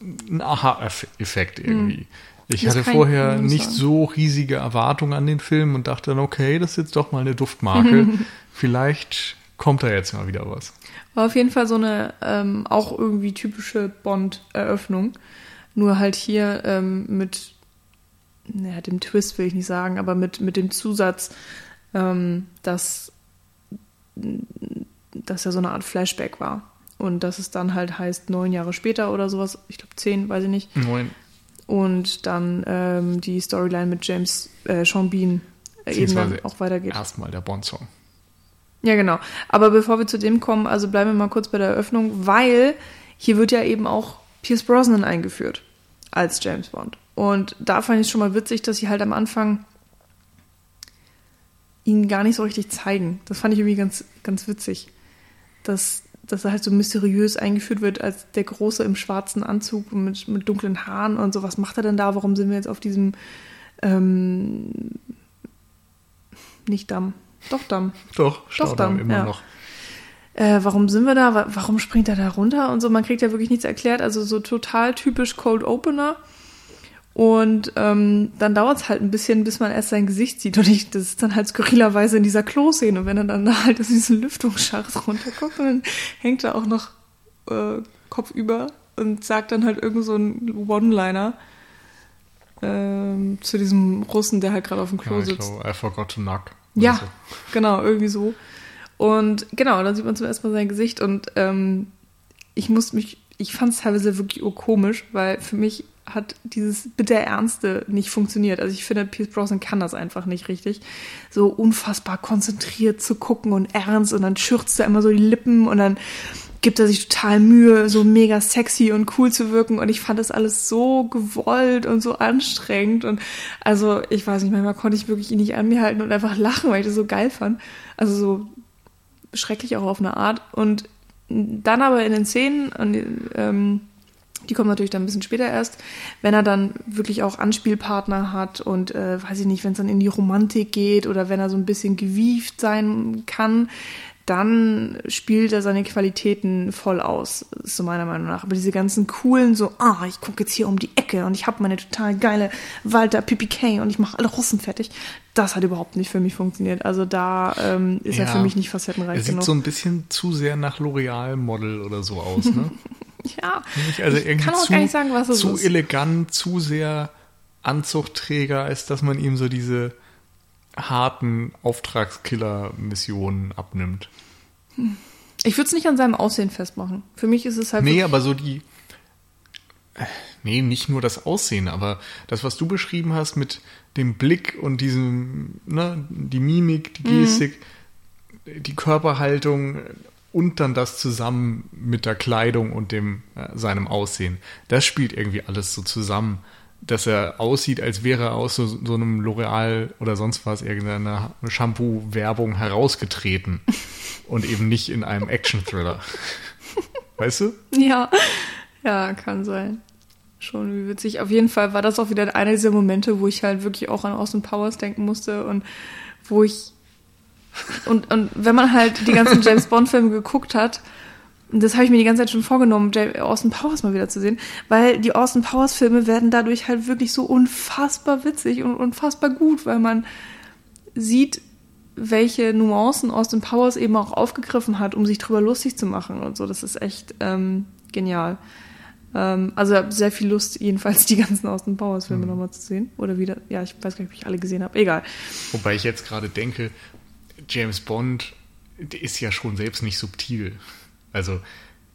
Speaker 1: ein Aha-Effekt irgendwie. Ich.
Speaker 2: Das
Speaker 1: hatte vorher
Speaker 2: nicht
Speaker 1: so riesige Erwartungen an den Film und dachte dann, okay, das ist jetzt doch mal eine Duftmarke. Vielleicht kommt da jetzt mal wieder was.
Speaker 2: War auf jeden Fall so eine ähm, auch irgendwie typische Bond-Eröffnung. Nur halt hier ähm, mit, naja, dem Twist will ich nicht sagen, aber mit, mit dem Zusatz, ähm, dass dass ja so eine Art Flashback war. Und dass es dann halt heißt, neun Jahre später oder sowas, ich glaube zehn, weiß ich nicht.
Speaker 1: Neun.
Speaker 2: Und dann ähm, die Storyline mit James, äh, Sean Bean äh, eben dann auch weitergeht.
Speaker 1: Erstmal der Bond-Song.
Speaker 2: Ja, genau. Aber bevor wir zu dem kommen, also bleiben wir mal kurz bei der Eröffnung, weil hier wird ja eben auch Pierce Brosnan eingeführt als James Bond. Und da fand ich es schon mal witzig, dass sie halt am Anfang ihn gar nicht so richtig zeigen. Das fand ich irgendwie ganz, ganz witzig. Dass, dass er halt so mysteriös eingeführt wird als der Große im schwarzen Anzug mit, mit dunklen Haaren und so. Was macht er denn da? Warum sind wir jetzt auf diesem ähm, nicht Damm? Doch Damm.
Speaker 1: Doch, Staudamm
Speaker 2: dann,
Speaker 1: immer
Speaker 2: ja.
Speaker 1: noch.
Speaker 2: äh, warum sind wir da, Wa- warum springt er da runter und so, man kriegt ja wirklich nichts erklärt, also so total typisch Cold Opener Und ähm, dann dauert es halt ein bisschen, bis man erst sein Gesicht sieht. Und ich, das ist dann halt skurrilerweise in dieser Kloszene. Und wenn er dann da halt aus diesem Lüftungsschacht runterguckt, und dann hängt er auch noch äh, kopfüber und sagt dann halt irgend so ein One-Liner ähm, zu diesem Russen, der halt gerade auf dem Klo
Speaker 1: Ja,
Speaker 2: sitzt.
Speaker 1: glaube, I forgot to knock.
Speaker 2: Ja,
Speaker 1: so.
Speaker 2: genau, irgendwie so. Und genau, dann sieht man zum ersten Mal sein Gesicht und ähm, ich muss mich, ich fand es teilweise wirklich urkomisch, weil für mich hat dieses bitter Ernste nicht funktioniert. Also ich finde, Pierce Brosnan kann das einfach nicht richtig. So unfassbar konzentriert zu gucken und ernst und dann schürzt er immer so die Lippen und dann gibt er sich total Mühe, so mega sexy und cool zu wirken und ich fand das alles so gewollt und so anstrengend und also ich weiß nicht, manchmal konnte ich wirklich ihn nicht an mir halten und einfach lachen, weil ich das so geil fand. Also so schrecklich auch auf eine Art und dann aber in den Szenen, und, ähm, die kommen natürlich dann ein bisschen später erst, wenn er dann wirklich auch Anspielpartner hat und äh, weiß ich nicht, wenn es dann in die Romantik geht oder wenn er so ein bisschen gewieft sein kann, dann spielt er seine Qualitäten voll aus, so meiner Meinung nach. Aber diese ganzen coolen, so, ah, ich gucke jetzt hier um die Ecke und ich habe meine total geile Walter PPK und ich mache alle Russen fertig, das hat überhaupt nicht für mich funktioniert. Also da ähm, ist er
Speaker 1: Ja.
Speaker 2: für mich nicht
Speaker 1: Er
Speaker 2: facettenreich
Speaker 1: sieht
Speaker 2: genug.
Speaker 1: so ein bisschen zu sehr nach L'Oreal-Model oder so aus, ne?
Speaker 2: ja?
Speaker 1: Also
Speaker 2: ich kann auch
Speaker 1: zu,
Speaker 2: gar nicht sagen, was es
Speaker 1: zu
Speaker 2: ist.
Speaker 1: elegant, zu sehr Anzuchtträger, als dass man ihm so diese harten Auftragskiller-Missionen abnimmt.
Speaker 2: Ich würde es nicht an seinem Aussehen festmachen. Für mich ist es halt
Speaker 1: Nee, aber so die. Nee, nicht nur das Aussehen, aber das, was du beschrieben hast mit dem Blick und diesem, ne, die Mimik, die
Speaker 2: Mhm.
Speaker 1: Gestik, die Körperhaltung und dann das zusammen mit der Kleidung und dem äh, seinem Aussehen. Das spielt irgendwie alles so zusammen, dass er aussieht, als wäre er aus so, so einem L'Oreal oder sonst was irgendeiner Shampoo-Werbung herausgetreten und eben nicht in einem Action-Thriller. Weißt du?
Speaker 2: Ja, ja, kann sein. Schon wie witzig. Auf jeden Fall war das auch wieder einer dieser Momente, wo ich halt wirklich auch an Austin Powers denken musste und wo ich und, und wenn man halt die ganzen James Bond Filme geguckt hat, und das habe ich mir die ganze Zeit schon vorgenommen, Austin Powers mal wieder zu sehen, weil die Austin Powers Filme werden dadurch halt wirklich so unfassbar witzig und unfassbar gut, weil man sieht, welche Nuancen Austin Powers eben auch aufgegriffen hat, um sich drüber lustig zu machen und so. Das ist echt ähm, genial. Ähm, also sehr viel Lust, jedenfalls die ganzen Austin Powers Filme nochmal zu sehen. Oder wieder, ja, ich weiß gar nicht, ob ich alle gesehen habe. Egal.
Speaker 1: Wobei ich jetzt gerade denke, James Bond ist ja schon selbst nicht subtil. Also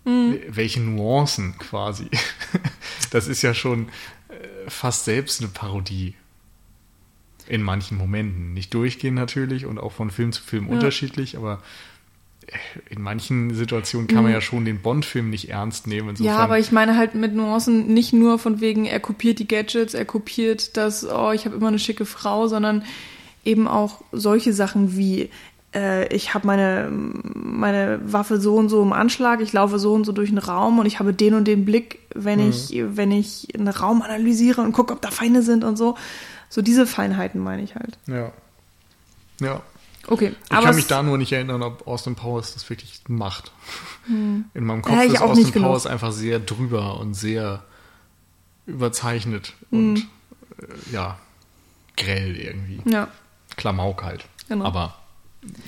Speaker 1: welche Nuancen quasi. Das ist ja schon äh, fast selbst eine Parodie. In manchen Momenten. Nicht durchgehend natürlich und auch von Film zu Film
Speaker 2: Ja.
Speaker 1: unterschiedlich, aber äh, in manchen Situationen kann man ja schon den Bond-Film nicht ernst nehmen. Insofern,
Speaker 2: Ja, aber ich meine halt mit Nuancen nicht nur von wegen, er kopiert die Gadgets, er kopiert das, oh, ich habe immer eine schicke Frau, sondern eben auch solche Sachen wie, äh, ich habe meine, meine Waffe so und so im Anschlag, ich laufe so und so durch einen Raum und ich habe den und den Blick, wenn ich, wenn ich einen Raum analysiere und gucke, ob da Feinde sind und so. So diese Feinheiten meine ich halt.
Speaker 1: ja. Ja,
Speaker 2: Okay,
Speaker 1: Ich
Speaker 2: aber
Speaker 1: kann mich da nur nicht erinnern, ob Austin Powers das wirklich macht. In meinem Kopf
Speaker 2: Ja,
Speaker 1: ist
Speaker 2: auch
Speaker 1: Austin
Speaker 2: nicht genug.
Speaker 1: Powers einfach sehr drüber und sehr überzeichnet und
Speaker 2: Mhm.
Speaker 1: äh, ja, grell irgendwie.
Speaker 2: ja,
Speaker 1: Klamauk halt.
Speaker 2: Genau.
Speaker 1: Aber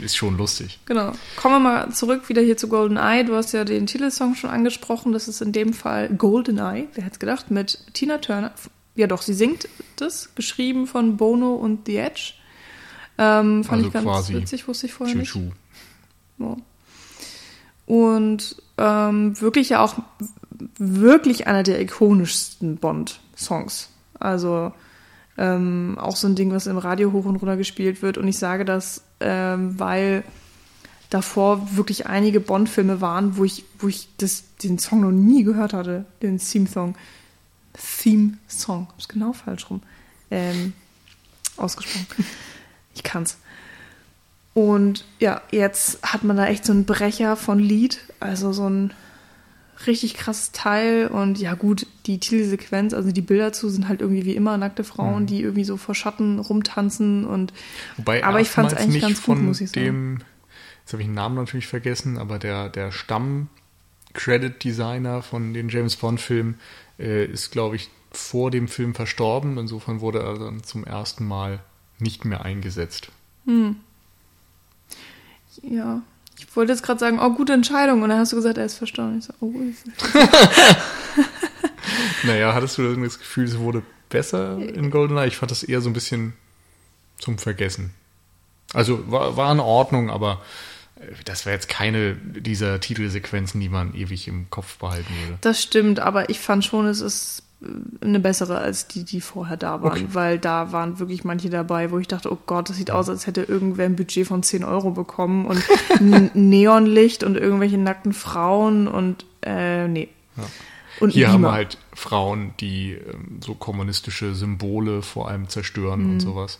Speaker 1: ist schon lustig.
Speaker 2: Genau. Kommen wir mal zurück wieder hier zu GoldenEye. Du hast ja den Titelsong schon angesprochen. Das ist in dem Fall GoldenEye, wer hätte es gedacht, mit Tina Turner. Ja doch, sie singt das, geschrieben von Bono und The Edge. Ähm, fand
Speaker 1: Also
Speaker 2: ich ganz witzig, wusste ich vorher nicht.
Speaker 1: Chuchu.
Speaker 2: Ja. Und ähm, wirklich ja auch wirklich einer der ikonischsten Bond-Songs. Also ähm, auch so ein Ding, was im Radio hoch und runter gespielt wird. Und ich sage das, ähm, weil davor wirklich einige Bond-Filme waren, wo ich, wo ich das, den Song noch nie gehört hatte, den Theme-Song. Theme-Song, ist genau falsch rum. Ähm, ausgesprochen. Ich kann's. Und ja, jetzt hat man da echt so einen Brecher von Lied, also so ein richtig krasses Teil. Und ja, gut, die Titelsequenz, also die Bilder zu, sind halt irgendwie wie immer nackte Frauen, die irgendwie so vor Schatten rumtanzen und
Speaker 1: Wobei
Speaker 2: Aber ich fand's
Speaker 1: erstmals
Speaker 2: eigentlich
Speaker 1: nicht
Speaker 2: ganz gut,
Speaker 1: von
Speaker 2: muss ich sagen.
Speaker 1: dem, jetzt habe ich den Namen natürlich vergessen, aber der, der Stamm-Credit-Designer von den James Bond-Filmen äh, ist, glaube ich, vor dem Film verstorben. Insofern wurde er dann zum ersten Mal nicht mehr eingesetzt.
Speaker 2: Hm. Ja. Ich wollte jetzt gerade sagen, oh, gute Entscheidung. Und dann hast du gesagt, er ist verstorben. Ich so, oh, ist
Speaker 1: naja, hattest du das Gefühl, es wurde besser in GoldenEye? Ich fand das eher so ein bisschen zum Vergessen. Also war, war in Ordnung, aber das wäre jetzt keine dieser Titelsequenzen, die man ewig im Kopf behalten würde.
Speaker 2: Das stimmt, aber ich fand schon, es ist eine bessere als die, die vorher da waren, okay. weil da waren wirklich manche dabei, wo ich dachte, oh Gott, das sieht aus, als hätte irgendwer ein Budget von 10 Euro bekommen und Neonlicht und irgendwelche nackten Frauen und äh, nee.
Speaker 1: Ja. Und Hier haben wir halt Frauen, die ähm, so kommunistische Symbole vor allem zerstören mhm. und sowas.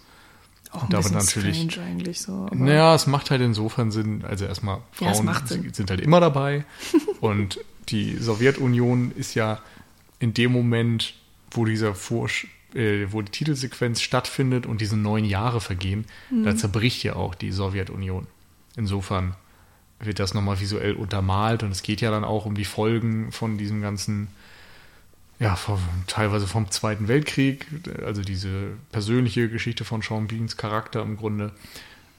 Speaker 2: Auch und damit natürlich. eigentlich so.
Speaker 1: Naja, es macht halt insofern Sinn. Also erstmal Frauen ja, sind halt immer dabei und die Sowjetunion ist ja in dem Moment, wo dieser Vorsch äh, wo die Titelsequenz stattfindet und diese neun Jahre vergehen, mhm. da zerbricht ja auch die Sowjetunion. Insofern wird das nochmal visuell untermalt und es geht ja dann auch um die Folgen von diesem ganzen, ja, vom, teilweise vom Zweiten Weltkrieg, also diese persönliche Geschichte von Sean Beans Charakter im Grunde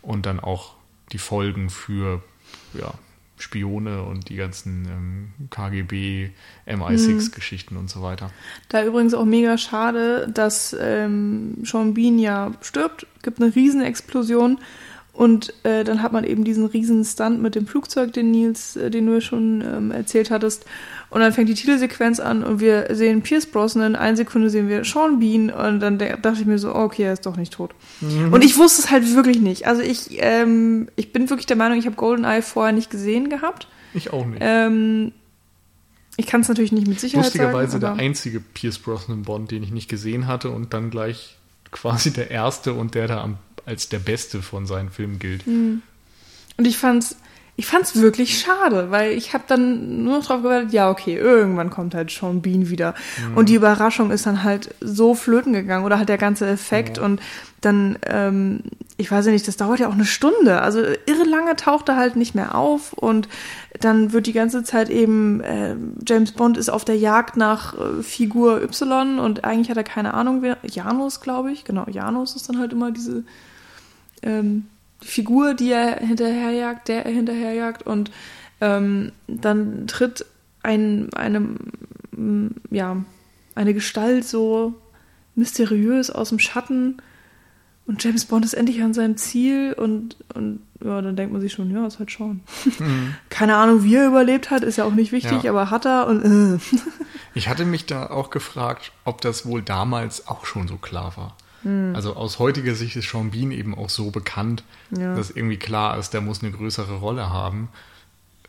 Speaker 1: und dann auch die Folgen für, ja, Spione und die ganzen ähm, KGB, MI6-Geschichten hm. und so weiter.
Speaker 2: Da übrigens auch mega schade, dass ähm, Sean Bean ja stirbt, gibt eine Riesenexplosion und äh, dann hat man eben diesen riesen Stunt mit dem Flugzeug, den Nils, äh, den du ja schon ähm, erzählt hattest. Und dann fängt die Titelsequenz an und wir sehen Pierce Brosnan, eine Sekunde sehen wir Sean Bean und dann dachte ich mir so, okay, er ist doch nicht tot. Mhm. Und ich wusste es halt wirklich nicht. Also ich, ähm, ich bin wirklich der Meinung, ich habe GoldenEye vorher nicht gesehen gehabt.
Speaker 1: Ich auch nicht.
Speaker 2: Ähm, ich kann es natürlich nicht mit Sicherheit
Speaker 1: Lustigerweise
Speaker 2: sagen.
Speaker 1: Lustigerweise der einzige Pierce Brosnan Bond, den ich nicht gesehen hatte und dann gleich quasi der erste und der da am, als der beste von seinen Filmen gilt.
Speaker 2: Mhm. Und ich fand's ich fand's wirklich schade, weil ich habe dann nur noch drauf gewartet, ja, okay, irgendwann kommt halt Sean Bean wieder. Mhm. Und die Überraschung ist dann halt so flöten gegangen oder halt der ganze Effekt ja. und dann, ähm, ich weiß ja nicht, das dauert ja auch eine Stunde. Also irre lange taucht er halt nicht mehr auf und dann wird die ganze Zeit eben, äh, James Bond ist auf der Jagd nach äh, Figur Y und eigentlich hat er keine Ahnung, wer, Janus, glaube ich, genau, Janus ist dann halt immer diese, ähm, Figur, die er hinterherjagt, der er hinterherjagt und ähm, dann tritt ein, eine, mm, ja, eine Gestalt so mysteriös aus dem Schatten und James Bond ist endlich an seinem Ziel und, und ja, dann denkt man sich schon, ja, ist halt schon. Mhm. Keine Ahnung, wie er überlebt hat, ist ja auch nicht wichtig, ja. aber hat er und äh.
Speaker 1: Ich hatte mich da auch gefragt, ob das wohl damals auch schon so klar war. Mhm. Also aus heutiger Sicht ist Sean Bean eben auch so bekannt, ja. dass irgendwie klar ist, der muss eine größere Rolle haben.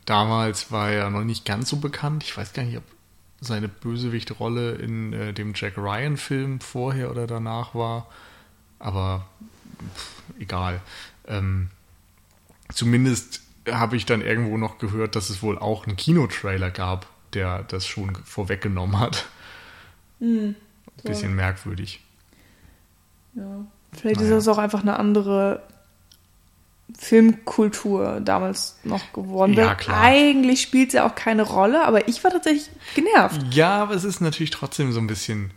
Speaker 1: Damals war er noch nicht ganz so bekannt. Ich weiß gar nicht, ob seine Bösewichtrolle in äh, dem Jack Ryan-Film vorher oder danach war. Aber pff, egal. Ähm, zumindest habe ich dann irgendwo noch gehört, dass es wohl auch einen Kinotrailer gab, der das schon vorweggenommen hat. Mhm. Ein bisschen merkwürdig.
Speaker 2: Ja. Vielleicht naja. ist das auch einfach eine andere Filmkultur damals noch geworden. Ja, klar. Eigentlich spielt sie ja auch keine Rolle, aber ich war tatsächlich genervt.
Speaker 1: Ja, aber es ist natürlich trotzdem so ein bisschen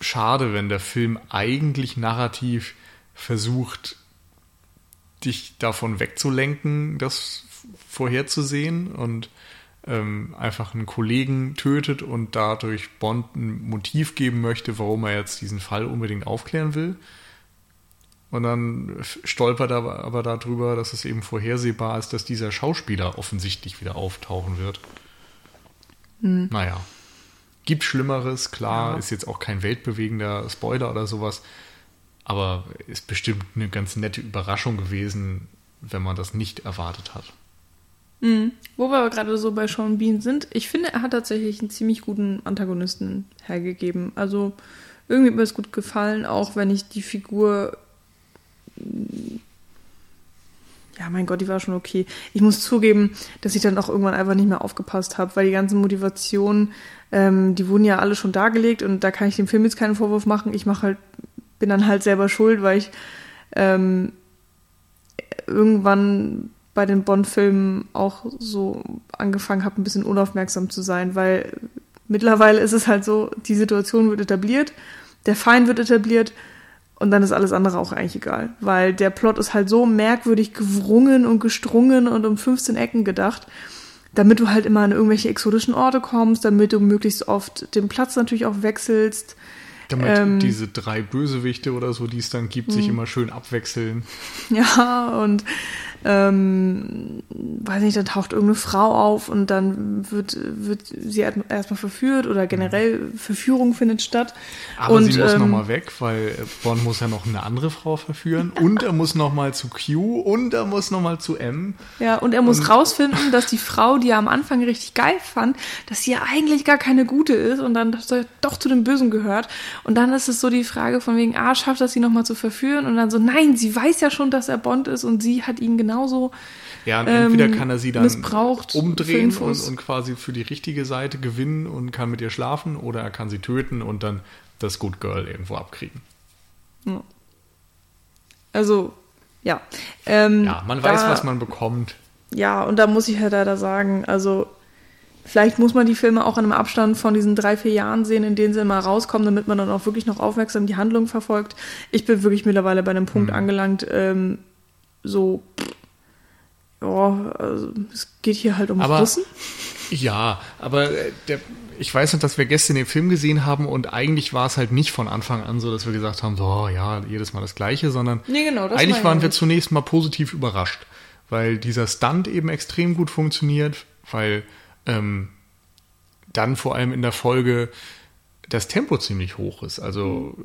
Speaker 1: schade, wenn der Film eigentlich narrativ versucht, dich davon wegzulenken, das vorherzusehen und ähm, einfach einen Kollegen tötet und dadurch Bond ein Motiv geben möchte, warum er jetzt diesen Fall unbedingt aufklären will. Und dann stolpert er aber darüber, dass es eben vorhersehbar ist, dass dieser Schauspieler offensichtlich wieder auftauchen wird. Hm. Naja. Gibt Schlimmeres, klar, ja. ist jetzt auch kein weltbewegender Spoiler oder sowas. Aber ist bestimmt eine ganz nette Überraschung gewesen, wenn man das nicht erwartet hat.
Speaker 2: Mhm. Wo wir aber gerade so bei Sean Bean sind, ich finde, er hat tatsächlich einen ziemlich guten Antagonisten hergegeben. Also irgendwie hat mir das gut gefallen, auch wenn ich die Figur. Ja, mein Gott, die war schon okay. Ich muss zugeben, dass ich dann auch irgendwann einfach nicht mehr aufgepasst habe, weil die ganzen Motivationen, ähm, die wurden ja alle schon dargelegt und da kann ich dem Film jetzt keinen Vorwurf machen. Ich mache halt, bin dann halt selber schuld, weil ich ähm, irgendwann bei den Bond-Filmen auch so angefangen habe, ein bisschen unaufmerksam zu sein, weil mittlerweile ist es halt so, die Situation wird etabliert, der Feind wird etabliert und dann ist alles andere auch eigentlich egal, weil der Plot ist halt so merkwürdig gewrungen und gestrungen und um 15 Ecken gedacht, damit du halt immer an irgendwelche exotischen Orte kommst, damit du möglichst oft den Platz natürlich auch wechselst.
Speaker 1: Damit ähm, diese drei Bösewichte oder so, die es dann gibt, sich hm. immer schön abwechseln.
Speaker 2: Ja, und ähm, weiß nicht, dann taucht irgendeine Frau auf und dann wird, wird sie erstmal verführt oder generell mhm. Verführung findet statt.
Speaker 1: Aber
Speaker 2: und,
Speaker 1: sie muss ähm, nochmal weg, weil Bond muss ja noch eine andere Frau verführen und er muss nochmal zu Q und er muss nochmal zu M.
Speaker 2: Ja, und er muss und, rausfinden, dass die Frau, die er am Anfang richtig geil fand, dass sie ja eigentlich gar keine gute ist und dann doch zu den Bösen gehört. Und dann ist es so die Frage von wegen, ah, schafft das sie nochmal zu verführen? Und dann so, nein, sie weiß ja schon, dass er Bond ist und sie hat ihn genau genauso
Speaker 1: ja, und entweder ähm, kann er sie dann umdrehen und, und, quasi für die richtige Seite gewinnen und kann mit ihr schlafen, oder er kann sie töten und dann das Good Girl irgendwo abkriegen.
Speaker 2: Ja. Also, ja. Ähm,
Speaker 1: ja, man weiß, was man bekommt.
Speaker 2: Ja, und da muss ich halt leider sagen, also vielleicht muss man die Filme auch in einem Abstand von diesen drei, vier Jahren sehen, in denen sie immer rauskommen, damit man dann auch wirklich noch aufmerksam die Handlung verfolgt. Ich bin wirklich mittlerweile bei einem Punkt mhm. angelangt, ähm, so, ja, also es geht hier halt um
Speaker 1: aber,
Speaker 2: Russen.
Speaker 1: Ja, aber äh, der, ich weiß noch, dass wir gestern den Film gesehen haben und eigentlich war es halt nicht von Anfang an so, dass wir gesagt haben, so, ja, jedes Mal das Gleiche, sondern
Speaker 2: nee, genau,
Speaker 1: eigentlich waren wir zunächst mal positiv überrascht, weil dieser Stunt eben extrem gut funktioniert, weil ähm, dann vor allem in der Folge das Tempo ziemlich hoch ist. Also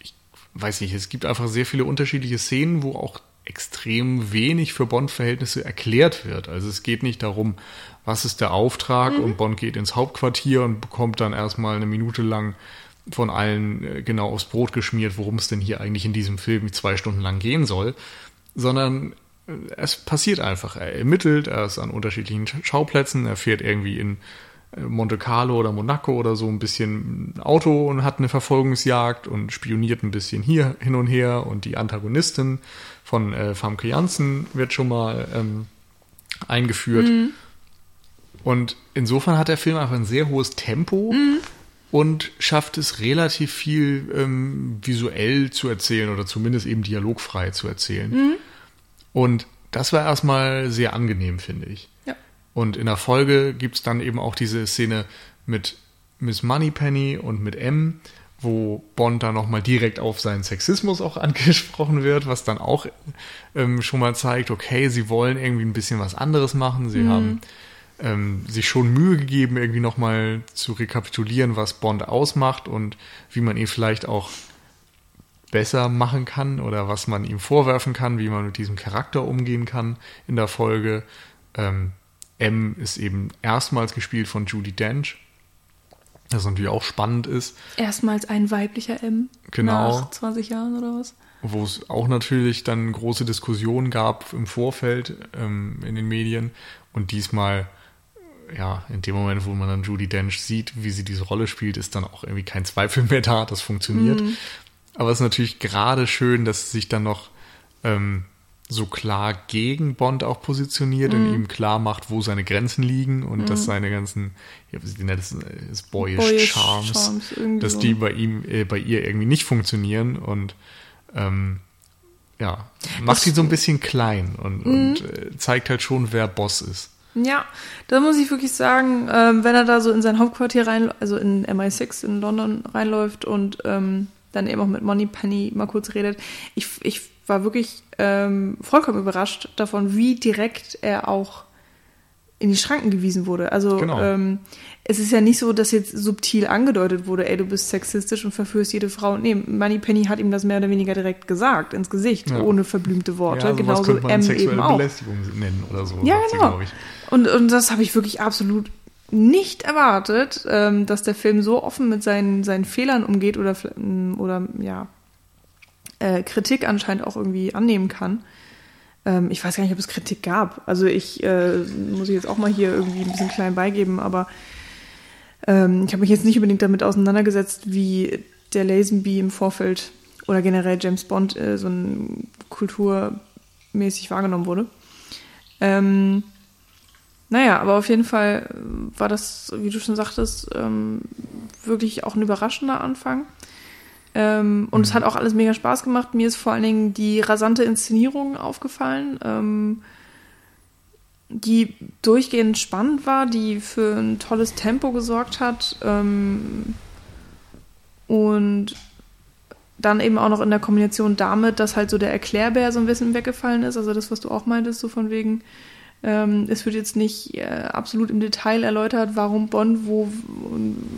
Speaker 1: ich weiß nicht, es gibt einfach sehr viele unterschiedliche Szenen, wo auch extrem wenig für Bond-Verhältnisse erklärt wird. Also es geht nicht darum, was ist der Auftrag mhm. und Bond geht ins Hauptquartier und bekommt dann erstmal eine Minute lang von allen äh, genau aufs Brot geschmiert, worum es denn hier eigentlich in diesem Film zwei Stunden lang gehen soll, sondern äh, es passiert einfach. Er ermittelt, er ist an unterschiedlichen Schauplätzen, er fährt irgendwie in Monte Carlo oder Monaco oder so ein bisschen Auto und hat eine Verfolgungsjagd und spioniert ein bisschen hier hin und her und die Antagonistin von äh, Famke Janssen wird schon mal ähm, eingeführt. Mhm. Und insofern hat der Film einfach ein sehr hohes Tempo mhm. und schafft es relativ viel ähm, visuell zu erzählen oder zumindest eben dialogfrei zu erzählen. Mhm. Und das war erstmal sehr angenehm, finde ich. Und in der Folge gibt es dann eben auch diese Szene mit Miss Moneypenny und mit M, wo Bond dann nochmal direkt auf seinen Sexismus auch angesprochen wird, was dann auch ähm, schon mal zeigt, okay, sie wollen irgendwie ein bisschen was anderes machen, sie mhm. haben ähm, sich schon Mühe gegeben, irgendwie nochmal zu rekapitulieren, was Bond ausmacht und wie man ihn vielleicht auch besser machen kann oder was man ihm vorwerfen kann, wie man mit diesem Charakter umgehen kann in der Folge. Ähm, M ist eben erstmals gespielt von Judy Dench das natürlich auch spannend ist.
Speaker 2: Erstmals ein weiblicher M
Speaker 1: genau.
Speaker 2: nach 20 Jahren oder was?
Speaker 1: Wo es auch natürlich dann große Diskussionen gab im Vorfeld ähm, in den Medien. Und diesmal, ja, in dem Moment, wo man dann Judy Dench sieht, wie sie diese Rolle spielt, ist dann auch irgendwie kein Zweifel mehr da, das funktioniert. Mhm. Aber es ist natürlich gerade schön, dass sich dann noch ähm, so klar gegen Bond auch positioniert mhm. und ihm klar macht, wo seine Grenzen liegen und mhm. dass seine ganzen, ja, wie sie nennt es, ist boyish, boyish Charms, Charms dass so. die bei ihm, äh, bei ihr irgendwie nicht funktionieren und ähm, ja, macht das, ihn so ein bisschen klein und, mhm. und äh, zeigt halt schon, wer Boss ist.
Speaker 2: Ja, da muss ich wirklich sagen, ähm, wenn er da so in sein Hauptquartier rein, also in MI6 in London reinläuft und ähm, dann eben auch mit Money Penny mal kurz redet, ich, ich war wirklich ähm, vollkommen überrascht davon, wie direkt er auch in die Schranken gewiesen wurde. Also genau. ähm, es ist ja nicht so, dass jetzt subtil angedeutet wurde, ey, du bist sexistisch und verführst jede Frau. Nee, Moneypenny hat ihm das mehr oder weniger direkt gesagt, ins Gesicht, ja. ohne verblümte Worte. Ja, Genauso M eben auch.
Speaker 1: Belästigung nennen oder so.
Speaker 2: Ja, genau. Sie, und, und das habe ich wirklich absolut nicht erwartet, ähm, dass der Film so offen mit seinen, seinen Fehlern umgeht oder, oder ja, äh, Kritik anscheinend auch irgendwie annehmen kann. Ähm, ich weiß gar nicht, ob es Kritik gab. Also ich äh, muss ich jetzt auch mal hier irgendwie ein bisschen klein beigeben, aber ähm, ich habe mich jetzt nicht unbedingt damit auseinandergesetzt, wie der Lazenby im Vorfeld oder generell James Bond äh, so ein kulturmäßig wahrgenommen wurde. Ähm, naja, aber auf jeden Fall war das, wie du schon sagtest, ähm, wirklich auch ein überraschender Anfang. Ähm, und mhm. es hat auch alles mega Spaß gemacht. Mir ist vor allen Dingen die rasante Inszenierung aufgefallen, ähm, die durchgehend spannend war, die für ein tolles Tempo gesorgt hat. Ähm, und dann eben auch noch in der Kombination damit, dass halt so der Erklärbär so ein bisschen weggefallen ist. Also das, was du auch meintest, so von wegen, ähm, es wird jetzt nicht äh, absolut im Detail erläutert, warum Bond wo,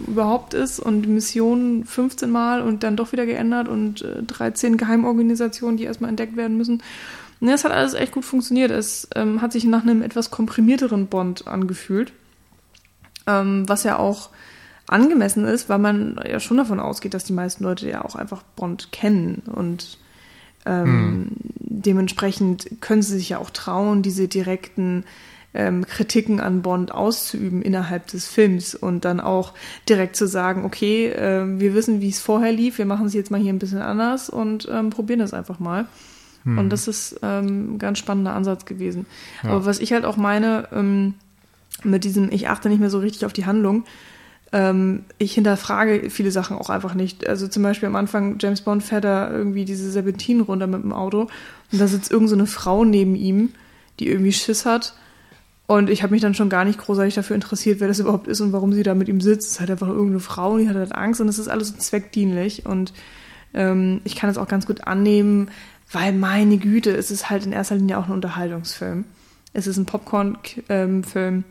Speaker 2: überhaupt ist und Mission 15 Mal und dann doch wieder geändert und äh, 13 Geheimorganisationen, die erstmal entdeckt werden müssen. Ne, es hat alles echt gut funktioniert. Es ähm, hat sich nach einem etwas komprimierteren Bond angefühlt, ähm, was ja auch angemessen ist, weil man ja schon davon ausgeht, dass die meisten Leute ja auch einfach Bond kennen und ähm, hm. dementsprechend können sie sich ja auch trauen, diese direkten ähm, Kritiken an Bond auszuüben innerhalb des Films und dann auch direkt zu sagen, okay, äh, wir wissen, wie es vorher lief, wir machen es jetzt mal hier ein bisschen anders und ähm, probieren das einfach mal. Hm. Und das ist ähm, ein ganz spannender Ansatz gewesen. Ja. Aber was ich halt auch meine, ähm, mit diesem, ich achte nicht mehr so richtig auf die Handlung, ähm, ich hinterfrage viele Sachen auch einfach nicht. Also zum Beispiel am Anfang, James Bond fährt da irgendwie diese Serpentinen runter mit dem Auto und da sitzt irgend so eine Frau neben ihm, die irgendwie Schiss hat. Und ich habe mich dann schon gar nicht großartig dafür interessiert, wer das überhaupt ist und warum sie da mit ihm sitzt. Es ist halt einfach irgendeine Frau und die hat halt Angst und es ist alles so zweckdienlich. Und ähm, ich kann es auch ganz gut annehmen, weil meine Güte, es ist halt in erster Linie auch ein Unterhaltungsfilm. Es ist ein Popcorn-Film.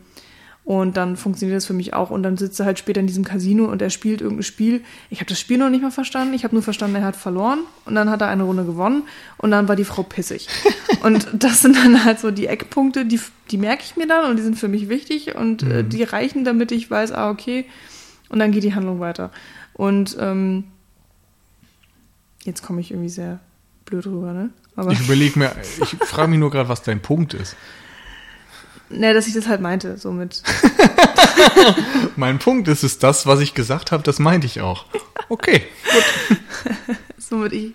Speaker 2: Und dann funktioniert das für mich auch. Und dann sitzt er halt später in diesem Casino und er spielt irgendein Spiel. Ich habe das Spiel noch nicht mal verstanden. Ich habe nur verstanden, er hat verloren. Und dann hat er eine Runde gewonnen. Und dann war die Frau pissig. und das sind dann halt so die Eckpunkte, die, die merke ich mir dann und die sind für mich wichtig. Und äh, mhm. die reichen, damit ich weiß, ah, okay. Und dann geht die Handlung weiter. Und ähm, jetzt komme ich irgendwie sehr blöd rüber, ne?
Speaker 1: Aber ich überlege mir, ich frage mich nur gerade, was dein Punkt ist.
Speaker 2: Ne, dass ich das halt meinte, somit.
Speaker 1: mein Punkt ist, ist das, was ich gesagt habe, das meinte ich auch. Okay, gut.
Speaker 2: somit ich,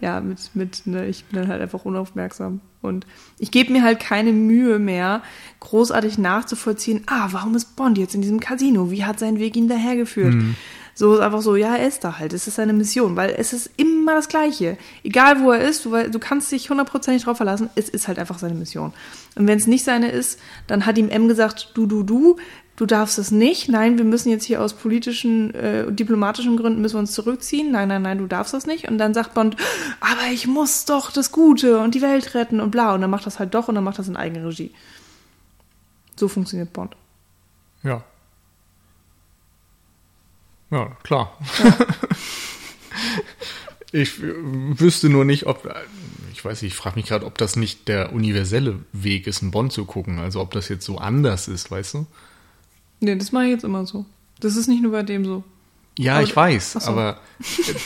Speaker 2: ja, mit, mit, ne, ich bin dann halt einfach unaufmerksam. Und ich gebe mir halt keine Mühe mehr, großartig nachzuvollziehen, ah, warum ist Bond jetzt in diesem Casino? Wie hat sein Weg ihn dahergeführt? Mhm. So ist einfach so, ja, er ist da halt. Es ist seine Mission, weil es ist immer das Gleiche. Egal wo er ist, du, du kannst dich hundertprozentig drauf verlassen, es ist halt einfach seine Mission. Und wenn es nicht seine ist, dann hat ihm M gesagt, du, du, du, du darfst es nicht. Nein, wir müssen jetzt hier aus politischen, äh, diplomatischen Gründen müssen wir uns zurückziehen. Nein, nein, nein, du darfst das nicht. Und dann sagt Bond, aber ich muss doch das Gute und die Welt retten und bla. Und dann macht das halt doch und dann macht das in Eigenregie. So funktioniert Bond.
Speaker 1: Ja. Ja, klar. Ja. ich wüsste nur nicht, ob, ich weiß nicht, ich frage mich gerade, ob das nicht der universelle Weg ist, einen Bond zu gucken. Also ob das jetzt so anders ist, weißt du?
Speaker 2: Nee, das mache ich jetzt immer so. Das ist nicht nur bei dem so.
Speaker 1: Ja, aber, ich weiß, so. aber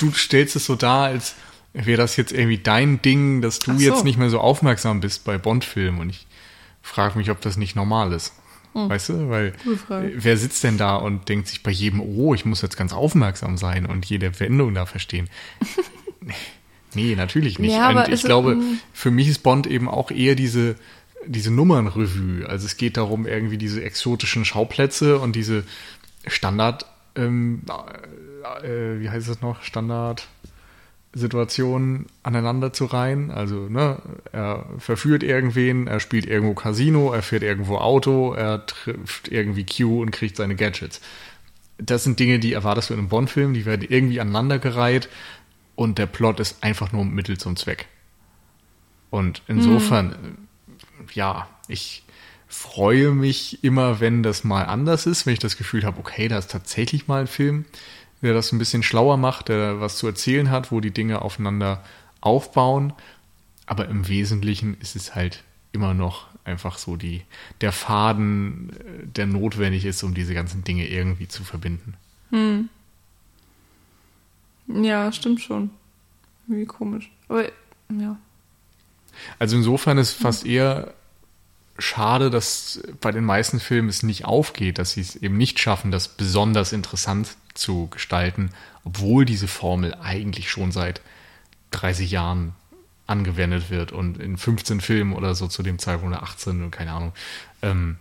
Speaker 1: du stellst es so dar, als wäre das jetzt irgendwie dein Ding, dass du so. jetzt nicht mehr so aufmerksam bist bei Bond-Filmen. Und ich frage mich, ob das nicht normal ist. Hm. Weißt du? Weil wer sitzt denn da und denkt sich bei jedem, oh, ich muss jetzt ganz aufmerksam sein und jede Wendung da verstehen? nee, natürlich nicht. Ja, und ich glaube, hm. für mich ist Bond eben auch eher diese, diese Nummernrevue. Also es geht darum, irgendwie diese exotischen Schauplätze und diese Standard, ähm, äh, wie heißt es noch? Standard Situationen aneinander zu reihen. Also, ne, er verführt irgendwen, er spielt irgendwo Casino, er fährt irgendwo Auto, er trifft irgendwie Q und kriegt seine Gadgets. Das sind Dinge, die erwartest du in einem Bond-Film, die werden irgendwie aneinandergereiht und der Plot ist einfach nur Mittel zum Zweck. Und insofern, hm. ja, ich freue mich immer, wenn das mal anders ist, wenn ich das Gefühl habe, okay, da ist tatsächlich mal ein Film, der das ein bisschen schlauer macht, der was zu erzählen hat, wo die Dinge aufeinander aufbauen. Aber im Wesentlichen ist es halt immer noch einfach so die, der Faden, äh, der notwendig ist, um diese ganzen Dinge irgendwie zu verbinden. Hm.
Speaker 2: Ja, stimmt schon. Wie komisch. Aber ja.
Speaker 1: Also insofern ist fast eher schade, dass bei den meisten Filmen es nicht aufgeht, dass sie es eben nicht schaffen, das besonders interessant zu gestalten, obwohl diese Formel eigentlich schon seit 30 Jahren angewendet wird und in 15 Filmen oder so zu dem Zeitpunkt oder 18 keine Ahnung. Ähm,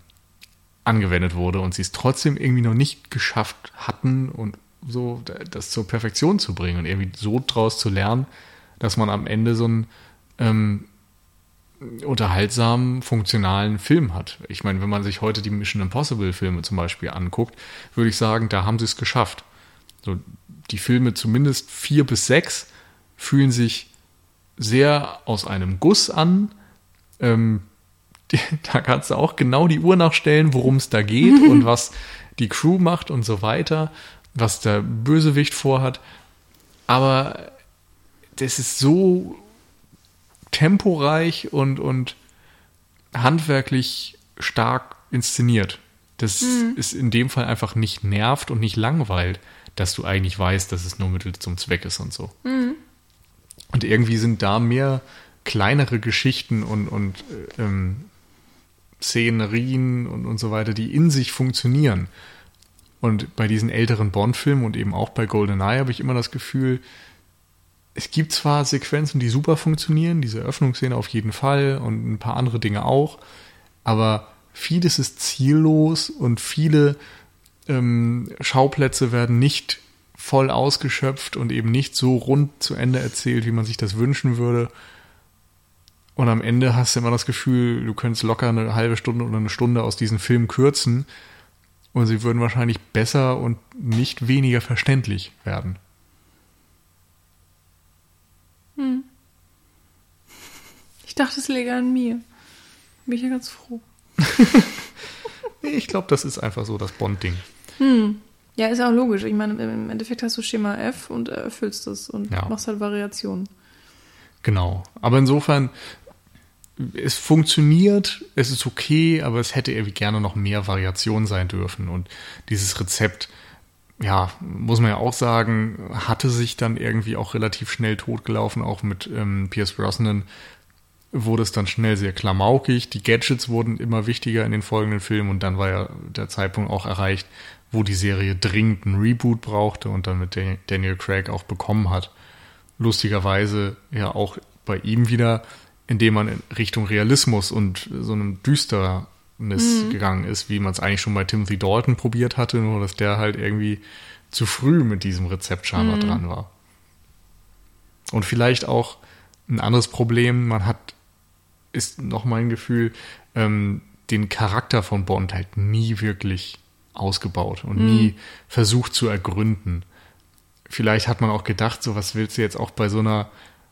Speaker 1: angewendet wurde und sie es trotzdem irgendwie noch nicht geschafft hatten und so das zur Perfektion zu bringen und irgendwie so draus zu lernen, dass man am Ende so einen ähm, unterhaltsamen, funktionalen Film hat. Ich meine, wenn man sich heute die Mission Impossible Filme zum Beispiel anguckt, würde ich sagen, da haben sie es geschafft. So, die Filme zumindest vier bis sechs fühlen sich sehr aus einem Guss an. Ähm, da kannst du auch genau die Uhr nachstellen, worum es da geht und was die Crew macht und so weiter, was der Bösewicht vorhat. Aber das ist so temporeich und, und handwerklich stark inszeniert. Das mhm. ist in dem Fall einfach nicht nervt und nicht langweilt, dass du eigentlich weißt, dass es nur Mittel zum Zweck ist und so. Mhm. Und irgendwie sind da mehr kleinere Geschichten und, und ähm, Szenerien und, und so weiter, die in sich funktionieren. Und bei diesen älteren Bond-Filmen und eben auch bei GoldenEye habe ich immer das Gefühl, es gibt zwar Sequenzen, die super funktionieren, diese Öffnungsszene auf jeden Fall und ein paar andere Dinge auch, aber vieles ist ziellos und viele ähm, Schauplätze werden nicht voll ausgeschöpft und eben nicht so rund zu Ende erzählt, wie man sich das wünschen würde. Und am Ende hast du immer das Gefühl, du könntest locker eine halbe Stunde oder eine Stunde aus diesem Film kürzen und sie würden wahrscheinlich besser und nicht weniger verständlich werden.
Speaker 2: Hm. Ich dachte, es läge an mir. Bin ich ja ganz froh.
Speaker 1: ich glaube, das ist einfach so das Bond-Ding.
Speaker 2: Hm. Ja, ist ja auch logisch. Ich meine, im Endeffekt hast du Schema F und erfüllst das und ja. machst halt Variationen.
Speaker 1: Genau. Aber insofern, es funktioniert, es ist okay, aber es hätte irgendwie gerne noch mehr Variation sein dürfen. Und dieses Rezept, ja, muss man ja auch sagen, hatte sich dann irgendwie auch relativ schnell totgelaufen, auch mit ähm, Pierce Brosnan wurde es dann schnell sehr klamaukig. Die Gadgets wurden immer wichtiger in den folgenden Filmen und dann war ja der Zeitpunkt auch erreicht, wo die Serie dringend einen Reboot brauchte und dann mit Daniel Craig auch bekommen hat. Lustigerweise ja auch bei ihm wieder indem man in Richtung Realismus und so einem Düsternis mhm. gegangen ist, wie man es eigentlich schon bei Timothy Dalton probiert hatte, nur dass der halt irgendwie zu früh mit diesem Rezept scheinbar mhm. dran war. Und vielleicht auch ein anderes Problem, man hat, ist noch mein Gefühl, ähm, den Charakter von Bond halt nie wirklich ausgebaut und mhm. nie versucht zu ergründen. Vielleicht hat man auch gedacht, so was willst du jetzt auch bei so einer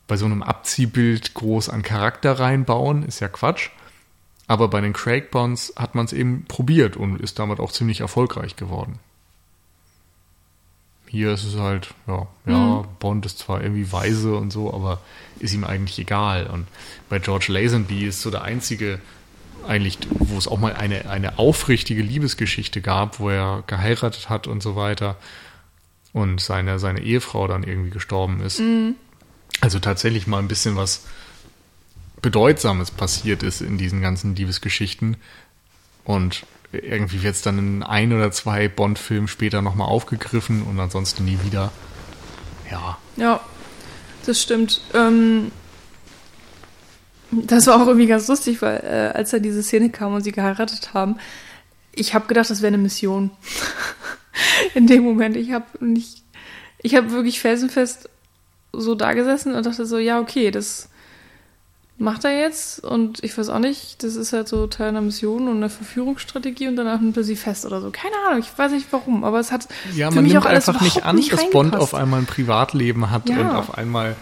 Speaker 1: bei so einem Abziehbild groß an Charakter reinbauen, ist ja Quatsch. Aber bei den Craig Bonds hat man es eben probiert und ist damit auch ziemlich erfolgreich geworden. Hier ist es halt, ja, ja, mhm. Bond ist zwar irgendwie weise und so, aber ist ihm eigentlich egal. Und bei George Lazenby ist so der einzige, eigentlich, wo es auch mal eine, eine aufrichtige Liebesgeschichte gab, wo er geheiratet hat und so weiter und seine, seine Ehefrau dann irgendwie gestorben ist. Mhm. Also tatsächlich mal ein bisschen was Bedeutsames passiert ist in diesen ganzen Liebesgeschichten. Und irgendwie wird es dann in ein oder zwei Bond-Filmen später nochmal aufgegriffen und ansonsten nie wieder. Ja.
Speaker 2: Ja, das stimmt. Ähm, das war auch irgendwie ganz lustig, weil äh, als da diese Szene kam und sie geheiratet haben, ich habe gedacht, das wäre eine Mission. in dem Moment. Ich habe nicht, ich habe wirklich felsenfest so da gesessen und dachte so, ja, okay, das macht er jetzt und ich weiß auch nicht, das ist halt so Teil einer Mission und einer Verführungsstrategie und danach nimmt er sie fest oder so. Keine Ahnung, ich weiß nicht warum, aber es hat
Speaker 1: ja, man nimmt einfach nicht an, nicht dass Bond auf einmal ein Privatleben hat ja. und auf einmal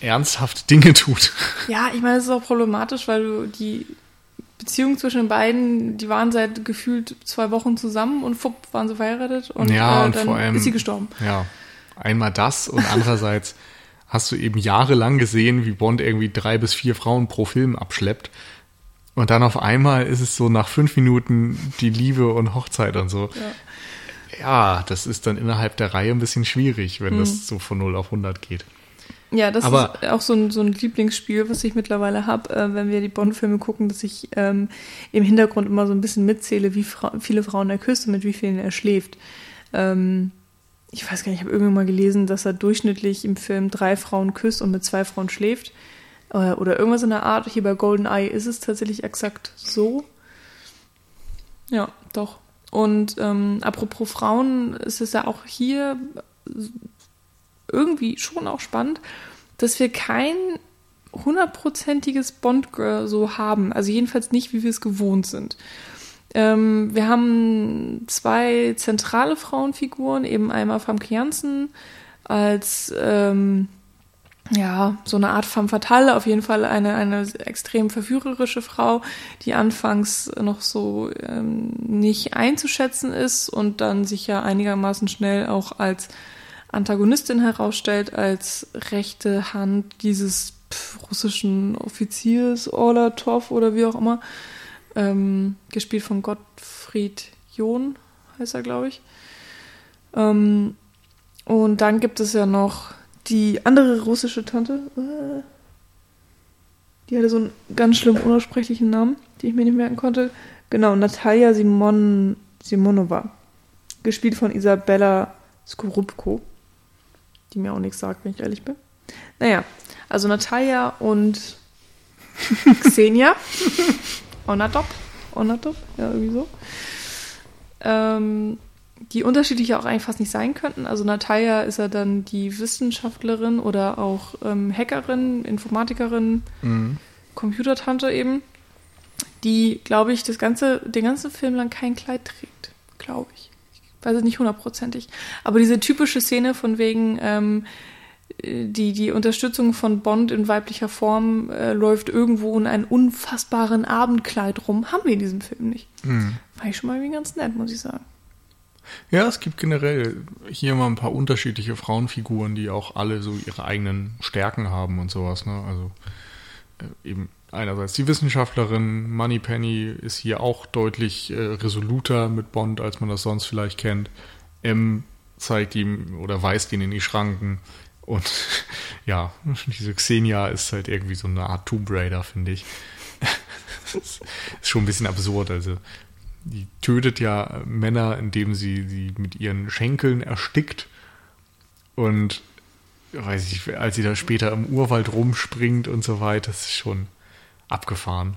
Speaker 1: ernsthaft Dinge tut.
Speaker 2: Ja, ich meine, es ist auch problematisch, weil du die Beziehung zwischen den beiden, die waren seit gefühlt zwei Wochen zusammen und fupp waren sie verheiratet und,
Speaker 1: ja,
Speaker 2: äh,
Speaker 1: und
Speaker 2: dann
Speaker 1: vor allem,
Speaker 2: ist sie gestorben.
Speaker 1: Ja, Einmal das und andererseits hast du eben jahrelang gesehen, wie Bond irgendwie drei bis vier Frauen pro Film abschleppt. Und dann auf einmal ist es so nach fünf Minuten die Liebe und Hochzeit und so. Ja, ja das ist dann innerhalb der Reihe ein bisschen schwierig, wenn hm. das so von 0 auf 100 geht.
Speaker 2: Ja, das Aber, ist auch so ein, so ein Lieblingsspiel, was ich mittlerweile habe, äh, wenn wir die Bond-Filme gucken, dass ich ähm, im Hintergrund immer so ein bisschen mitzähle, wie Fra viele Frauen er küsst und mit wie vielen er schläft. Ähm, ich weiß gar nicht, ich habe irgendwann mal gelesen, dass er durchschnittlich im Film drei Frauen küsst und mit zwei Frauen schläft. Äh, oder irgendwas in der Art. Hier bei GoldenEye ist es tatsächlich exakt so. Ja, doch. Und ähm, apropos Frauen, ist es ja auch hier irgendwie schon auch spannend, dass wir kein hundertprozentiges Bond-Girl so haben. Also jedenfalls nicht, wie wir es gewohnt sind. Ähm, wir haben zwei zentrale Frauenfiguren, eben einmal Famke Janssen als ähm, ja, so eine Art femme fatale, auf jeden Fall eine, eine extrem verführerische Frau, die anfangs noch so ähm, nicht einzuschätzen ist und dann sich ja einigermaßen schnell auch als Antagonistin herausstellt, als rechte Hand dieses russischen Offiziers Orlatov oder wie auch immer, ähm, gespielt von Gottfried John, heißt er, glaube ich. Ähm, und dann gibt es ja noch die andere russische Tante, äh, die hatte so einen ganz schlimm unaussprechlichen Namen, den ich mir nicht merken konnte. Genau, Natalia Simon, Simonova. Gespielt von Isabella Skorupko. Die mir auch nichts sagt, wenn ich ehrlich bin. Naja, also Natalia und Xenia. Onatop. Onatop, ja, irgendwie so. Ähm, die unterschiedlich auch eigentlich fast nicht sein könnten. Also Natalia ist ja dann die Wissenschaftlerin oder auch ähm, Hackerin, Informatikerin, mhm. Computertante eben, die, glaube ich, das ganze, den ganzen Film lang kein Kleid trägt, glaube ich. Ich weiß es nicht hundertprozentig. Aber diese typische Szene von wegen, ähm, die, die Unterstützung von Bond in weiblicher Form äh, läuft irgendwo in einem unfassbaren Abendkleid rum, haben wir in diesem Film nicht. Mhm. War ich schon mal irgendwie ganz nett, muss ich sagen.
Speaker 1: Ja, es gibt generell hier mal ein paar unterschiedliche Frauenfiguren, die auch alle so ihre eigenen Stärken haben und sowas. Ne? Also äh, eben einerseits die Wissenschaftlerin, Moneypenny ist hier auch deutlich äh, resoluter mit Bond, als man das sonst vielleicht kennt. M zeigt ihm oder weist ihn in die Schranken. Und ja, diese Xenia ist halt irgendwie so eine Art Tomb Raider, finde ich. ist schon ein bisschen absurd. Also die tötet ja Männer, indem sie sie mit ihren Schenkeln erstickt. Und weiß ich, als sie da später im Urwald rumspringt und so weiter, das ist schon abgefahren.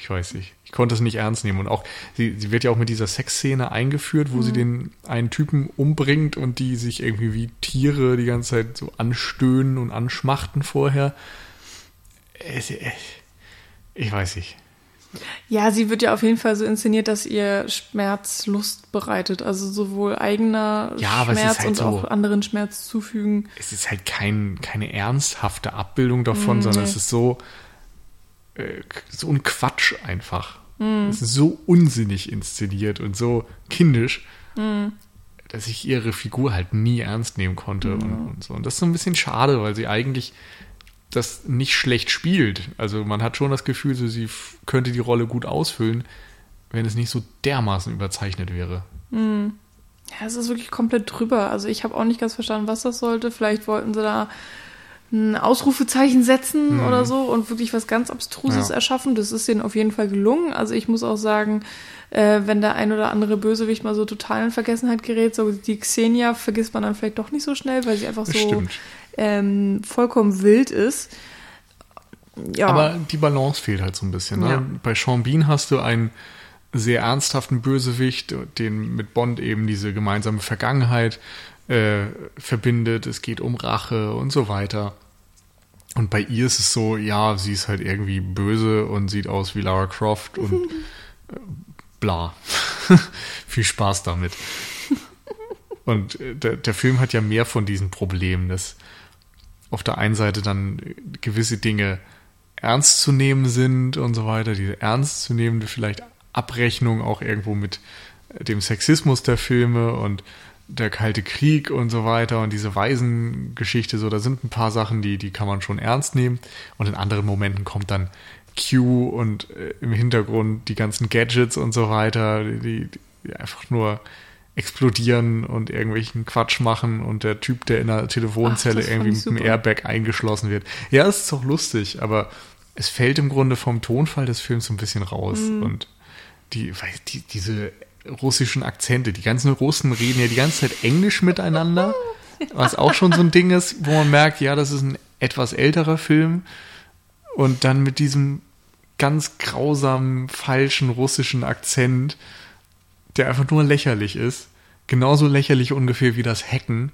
Speaker 1: Ich weiß nicht. Ich konnte es nicht ernst nehmen. Und auch, sie, sie wird ja auch mit dieser Sexszene eingeführt, wo mhm. sie den einen Typen umbringt und die sich irgendwie wie Tiere die ganze Zeit so anstöhnen und anschmachten vorher. Ich weiß nicht.
Speaker 2: Ja, sie wird ja auf jeden Fall so inszeniert, dass ihr Schmerz Lust bereitet. Also sowohl eigener ja, Schmerz halt und so, auch anderen Schmerz zufügen.
Speaker 1: Es ist halt kein, keine ernsthafte Abbildung davon, mm, sondern nee. es ist so, äh, so ein Quatsch einfach. Mm. Es ist so unsinnig inszeniert und so kindisch, mm. dass ich ihre Figur halt nie ernst nehmen konnte und, und so. Und das ist so ein bisschen schade, weil sie eigentlich das nicht schlecht spielt. Also man hat schon das Gefühl, so sie könnte die Rolle gut ausfüllen, wenn es nicht so dermaßen überzeichnet wäre.
Speaker 2: Mhm. Ja, es ist wirklich komplett drüber. Also ich habe auch nicht ganz verstanden, was das sollte. Vielleicht wollten sie da ein Ausrufezeichen setzen mhm. oder so und wirklich was ganz Abstruses ja. erschaffen. Das ist ihnen auf jeden Fall gelungen. Also ich muss auch sagen, äh, wenn der ein oder andere Bösewicht mal so total in Vergessenheit gerät, so die Xenia vergisst man dann vielleicht doch nicht so schnell, weil sie einfach so ähm, vollkommen wild ist.
Speaker 1: Ja. Aber die Balance fehlt halt so ein bisschen. Ne? Ja. Bei Sean Bean hast du einen sehr ernsthaften Bösewicht, den mit Bond eben diese gemeinsame Vergangenheit äh, verbindet. Es geht um Rache und so weiter. Und bei ihr ist es so, ja, sie ist halt irgendwie böse und sieht aus wie Lara Croft und äh, bla. Viel Spaß damit. Und äh, der, der Film hat ja mehr von diesen Problemen, dass auf der einen Seite dann gewisse Dinge ernst zu nehmen sind und so weiter, diese ernstzunehmende vielleicht Abrechnung auch irgendwo mit dem Sexismus der Filme und der Kalte Krieg und so weiter und diese Waisengeschichte, so, da sind ein paar Sachen, die, die kann man schon ernst nehmen und in anderen Momenten kommt dann Q und äh, im Hintergrund die ganzen Gadgets und so weiter, die, die einfach nur explodieren und irgendwelchen Quatsch machen und der Typ, der in der Telefonzelle Ach, irgendwie mit einem Airbag eingeschlossen wird. Ja, es ist doch lustig, aber es fällt im Grunde vom Tonfall des Films so ein bisschen raus mhm. und die, die, diese russischen Akzente, die ganzen Russen reden ja die ganze Zeit Englisch miteinander, was auch schon so ein Ding ist, wo man merkt, ja, das ist ein etwas älterer Film und dann mit diesem ganz grausamen, falschen russischen Akzent, der einfach nur lächerlich ist. Genauso lächerlich ungefähr wie das Hacken.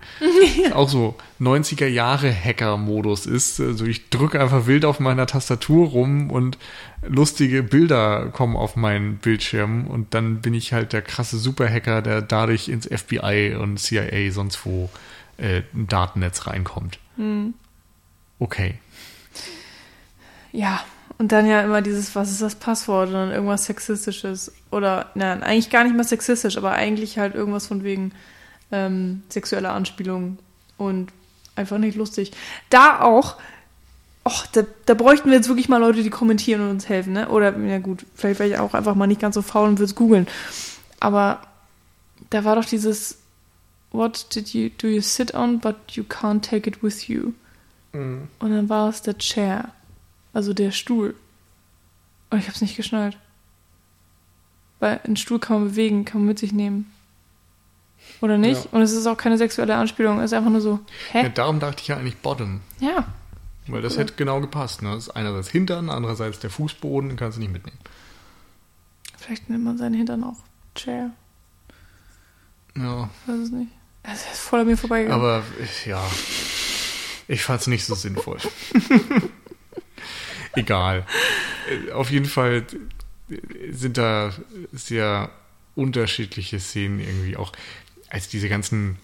Speaker 1: ja. Auch so 90er Jahre Hacker-Modus ist. Also ich drücke einfach wild auf meiner Tastatur rum und lustige Bilder kommen auf meinen Bildschirm und dann bin ich halt der krasse Superhacker, der dadurch ins FBI und CIA sonst wo äh, ein Datennetz reinkommt. Mhm. Okay.
Speaker 2: Ja, und dann ja immer dieses, was ist das Passwort? Und dann irgendwas Sexistisches. Oder, nein, eigentlich gar nicht mehr sexistisch, aber eigentlich halt irgendwas von wegen ähm, sexueller Anspielung und einfach nicht lustig. Da auch, och, da, da bräuchten wir jetzt wirklich mal Leute, die kommentieren und uns helfen, ne? Oder, ja gut, vielleicht wäre ich auch einfach mal nicht ganz so faul und würde es googeln. Aber da war doch dieses, what did you, do you sit on, but you can't take it with you? Mhm. Und dann war es der Chair. Also der Stuhl. Und ich hab's nicht geschnallt. Weil einen Stuhl kann man bewegen, kann man mit sich nehmen. Oder nicht? Ja. Und es ist auch keine sexuelle Anspielung, es ist einfach nur so,
Speaker 1: hä? Ja, darum dachte ich ja eigentlich Bottom.
Speaker 2: Ja.
Speaker 1: Weil das cool. hätte genau gepasst. Ne? Das ist einerseits Hintern, andererseits der Fußboden, den kannst du nicht mitnehmen.
Speaker 2: Vielleicht nimmt man seinen Hintern auch Chair.
Speaker 1: Ja.
Speaker 2: Ich weiß es nicht. Es ist voll an mir vorbeigegangen.
Speaker 1: Aber ja, ich fand es nicht so sinnvoll. Egal. Auf jeden Fall sind da sehr unterschiedliche Szenen irgendwie auch, als diese ganzen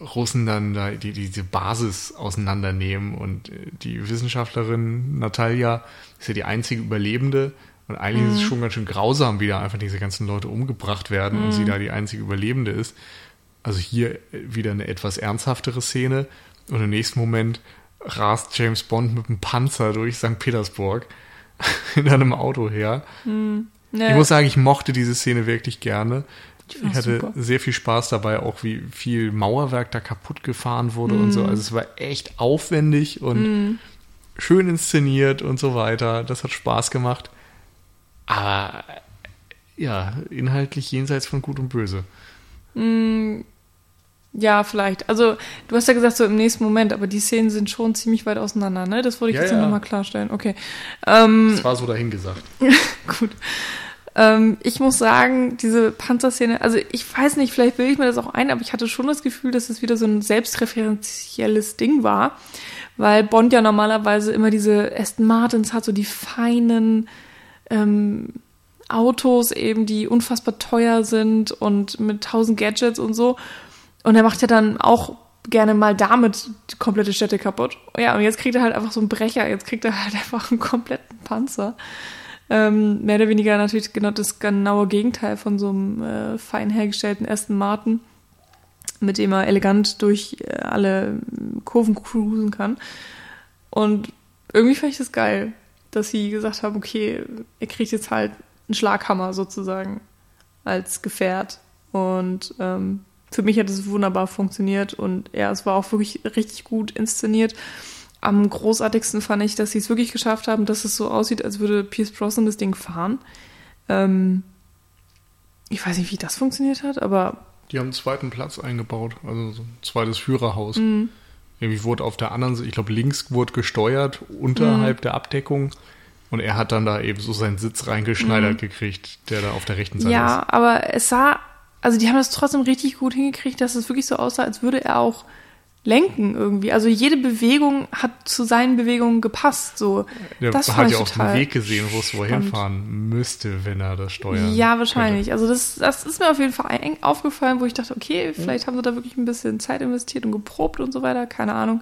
Speaker 1: Russen dann da die, diese Basis auseinandernehmen und äh, die Wissenschaftlerin Natalia ist ja die einzige Überlebende und eigentlich mhm. ist es mhm. schon ganz schön grausam, wie da einfach diese ganzen Leute umgebracht werden mhm. und sie mhm. da die einzige Überlebende ist. Also hier wieder eine etwas ernsthaftere Szene und im nächsten Moment rast James Bond mit einem Panzer durch St. Petersburg in einem Auto her. Mm, ne. Ich muss sagen, ich mochte diese Szene wirklich gerne. Ich hatte super. sehr viel Spaß dabei, auch wie viel Mauerwerk da kaputt gefahren wurde mm. und so. Also es war echt aufwendig und mm. schön inszeniert und so weiter. Das hat Spaß gemacht. Aber ja, inhaltlich jenseits von Gut und Böse.
Speaker 2: Ja, vielleicht. Also, du hast ja gesagt, so im nächsten Moment, aber die Szenen sind schon ziemlich weit auseinander, ne? Das wollte ich ja, jetzt ja. nochmal klarstellen. Okay.
Speaker 1: Ähm, das war so dahingesagt.
Speaker 2: gut. Ähm, ich muss sagen, diese Panzerszene, also ich weiß nicht, vielleicht will ich mir das auch ein, aber ich hatte schon das Gefühl, dass es wieder so ein selbstreferenzielles Ding war, weil Bond ja normalerweise immer diese Aston Martins hat, so die feinen ähm, Autos eben, die unfassbar teuer sind und mit tausend Gadgets und so. Und er macht ja dann auch gerne mal damit die komplette Städte kaputt. Ja, und jetzt kriegt er halt einfach so einen Brecher, jetzt kriegt er halt einfach einen kompletten Panzer. Ähm, mehr oder weniger natürlich genau das genaue Gegenteil von so einem äh, fein hergestellten Aston Martin, mit dem er elegant durch äh, alle Kurven cruisen kann. Und irgendwie fand ich das geil, dass sie gesagt haben, okay, er kriegt jetzt halt einen Schlaghammer sozusagen als Gefährt. Und ähm, für mich hat es wunderbar funktioniert und ja, es war auch wirklich richtig gut inszeniert. Am großartigsten fand ich, dass sie es wirklich geschafft haben, dass es so aussieht, als würde Pierce Brosnan das Ding fahren. Ähm, ich weiß nicht, wie das funktioniert hat, aber.
Speaker 1: Die haben einen zweiten Platz eingebaut, also so ein zweites Führerhaus. Mhm. Irgendwie wurde auf der anderen Seite, ich glaube, links wurde gesteuert, unterhalb mhm. der Abdeckung. Und er hat dann da eben so seinen Sitz reingeschneidert mhm. gekriegt, der da auf der rechten Seite
Speaker 2: ja, ist. Ja, aber es sah also die haben das trotzdem richtig gut hingekriegt, dass es wirklich so aussah, als würde er auch lenken irgendwie. Also jede Bewegung hat zu seinen Bewegungen gepasst. So,
Speaker 1: der das hat ja auch den Weg gesehen, wo es wohin fahren müsste, wenn er das steuert.
Speaker 2: Ja, wahrscheinlich. Könnte. Also das, das ist mir auf jeden Fall aufgefallen, wo ich dachte, okay, vielleicht haben sie da wirklich ein bisschen Zeit investiert und geprobt und so weiter. Keine Ahnung.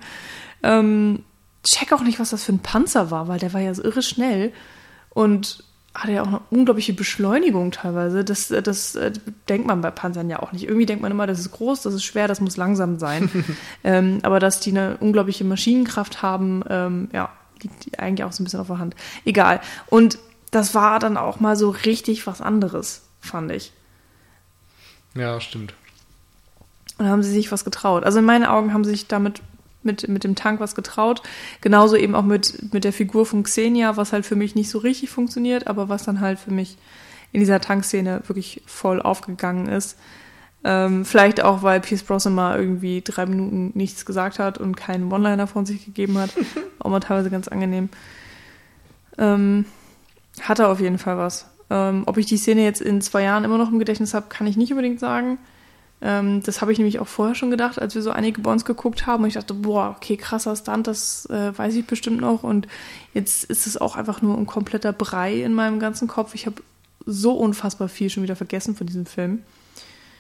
Speaker 2: Ähm, check auch nicht, was das für ein Panzer war, weil der war ja so irre schnell. Und hat ja auch eine unglaubliche Beschleunigung teilweise. Das, das, das äh, denkt man bei Panzern ja auch nicht. Irgendwie denkt man immer, das ist groß, das ist schwer, das muss langsam sein. ähm, aber dass die eine unglaubliche Maschinenkraft haben, ähm, ja, liegt eigentlich auch so ein bisschen auf der Hand. Egal. Und das war dann auch mal so richtig was anderes, fand ich.
Speaker 1: Ja, stimmt.
Speaker 2: Und da haben sie sich was getraut. Also in meinen Augen haben sie sich damit mit, mit dem Tank was getraut. Genauso eben auch mit, mit der Figur von Xenia, was halt für mich nicht so richtig funktioniert, aber was dann halt für mich in dieser Tankszene wirklich voll aufgegangen ist. Ähm, vielleicht auch, weil Pierce Brosnan mal irgendwie drei Minuten nichts gesagt hat und keinen One-Liner von sich gegeben hat. auch mal teilweise ganz angenehm. Ähm, Hatte auf jeden Fall was. Ähm, ob ich die Szene jetzt in zwei Jahren immer noch im Gedächtnis habe, kann ich nicht unbedingt sagen. Ähm, das habe ich nämlich auch vorher schon gedacht, als wir so einige Bonds geguckt haben. Und ich dachte, boah, okay, krasser Stunt, das äh, weiß ich bestimmt noch. Und jetzt ist es auch einfach nur ein kompletter Brei in meinem ganzen Kopf. Ich habe so unfassbar viel schon wieder vergessen von diesem Film.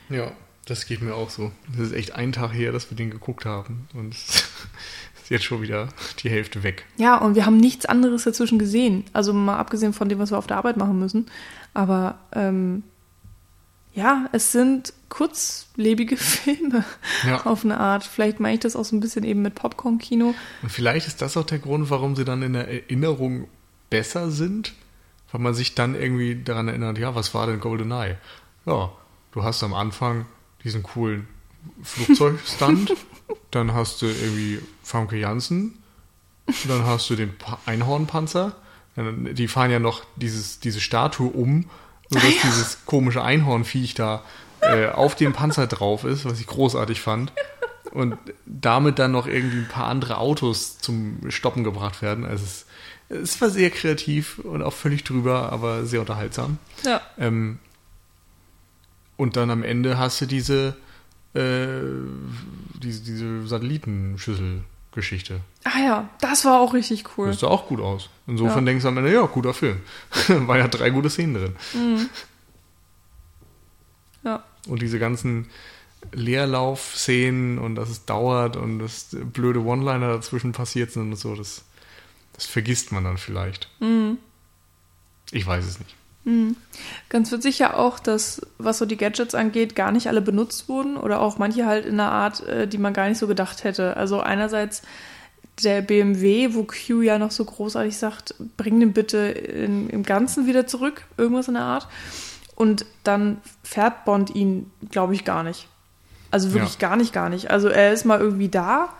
Speaker 1: Ja, das geht mir auch so. Das ist echt ein Tag her, dass wir den geguckt haben. Und es ist jetzt schon wieder die Hälfte weg.
Speaker 2: Ja, und wir haben nichts anderes dazwischen gesehen. Also mal abgesehen von dem, was wir auf der Arbeit machen müssen. Aber ähm, ja, es sind kurzlebige Filme
Speaker 1: Ja.
Speaker 2: auf eine Art. Vielleicht meine ich das auch so ein bisschen eben mit Popcorn-Kino.
Speaker 1: Und vielleicht ist das auch der Grund, warum sie dann in der Erinnerung besser sind, weil man sich dann irgendwie daran erinnert, ja, was war denn GoldenEye? Ja, du hast am Anfang diesen coolen Flugzeugstand, dann hast du irgendwie Famke Janssen, dann hast du den pa Einhornpanzer, die fahren ja noch dieses, diese Statue um, sodass dieses komische Einhornviech da äh, auf dem Panzer drauf ist, was ich großartig fand und damit dann noch irgendwie ein paar andere Autos zum Stoppen gebracht werden. Also es, es war sehr kreativ und auch völlig drüber, aber sehr unterhaltsam.
Speaker 2: Ja.
Speaker 1: Ähm, und dann am Ende hast du diese, äh, diese, diese Satellitenschüssel-Geschichte.
Speaker 2: Ah ja, das war auch richtig cool.
Speaker 1: Das sah auch gut aus. Insofern
Speaker 2: Ja.
Speaker 1: denkst du am Ende, ja, guter Film. War ja drei gute Szenen drin.
Speaker 2: Ja.
Speaker 1: Und diese ganzen Leerlauf-Szenen und dass es dauert und dass blöde One-Liner dazwischen passiert sind und so, das, das vergisst man dann vielleicht. Ich weiß es nicht.
Speaker 2: Ganz witzig ja auch, dass, was so die Gadgets angeht, gar nicht alle benutzt wurden oder auch manche halt in einer Art, äh, die man gar nicht so gedacht hätte. Also einerseits der BMW, wo Q ja noch so großartig sagt, bring den bitte in, im Ganzen wieder zurück, irgendwas in der Art. Und dann fährt Bond ihn, glaube ich, gar nicht. Also wirklich
Speaker 1: Ja.
Speaker 2: gar nicht, gar nicht. Also er ist mal irgendwie da,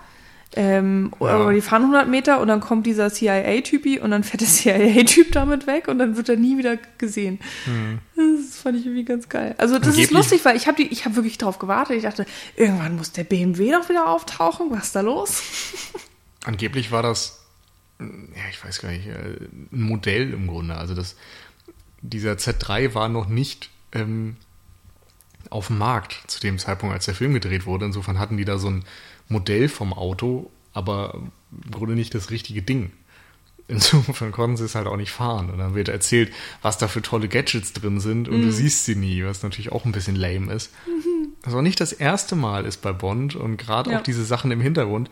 Speaker 2: ähm,
Speaker 1: Ja.
Speaker 2: aber die fahren 100 Meter und dann kommt dieser CIA-Typi und dann fährt der CIA-Typ damit weg und dann wird er nie wieder gesehen. Das fand ich irgendwie ganz geil. Also das ist
Speaker 1: Angeblich-
Speaker 2: lustig, weil ich habe ich hab wirklich drauf gewartet. Ich dachte, irgendwann muss der BMW doch wieder auftauchen. Was ist da los?
Speaker 1: Angeblich war das, ja, ich weiß gar nicht, äh, ein Modell im Grunde. Also das, dieser Z3 war noch nicht ähm, auf dem Markt zu dem Zeitpunkt, als der Film gedreht wurde. Insofern hatten die da so ein Modell vom Auto, aber im Grunde nicht das richtige Ding. Insofern konnten sie es halt auch nicht fahren. Und dann wird erzählt, was da für tolle Gadgets drin sind und du siehst sie nie, was natürlich auch ein bisschen lame ist. Das auch nicht das erste Mal ist bei Bond und gerade
Speaker 2: Ja.
Speaker 1: auch diese Sachen im Hintergrund.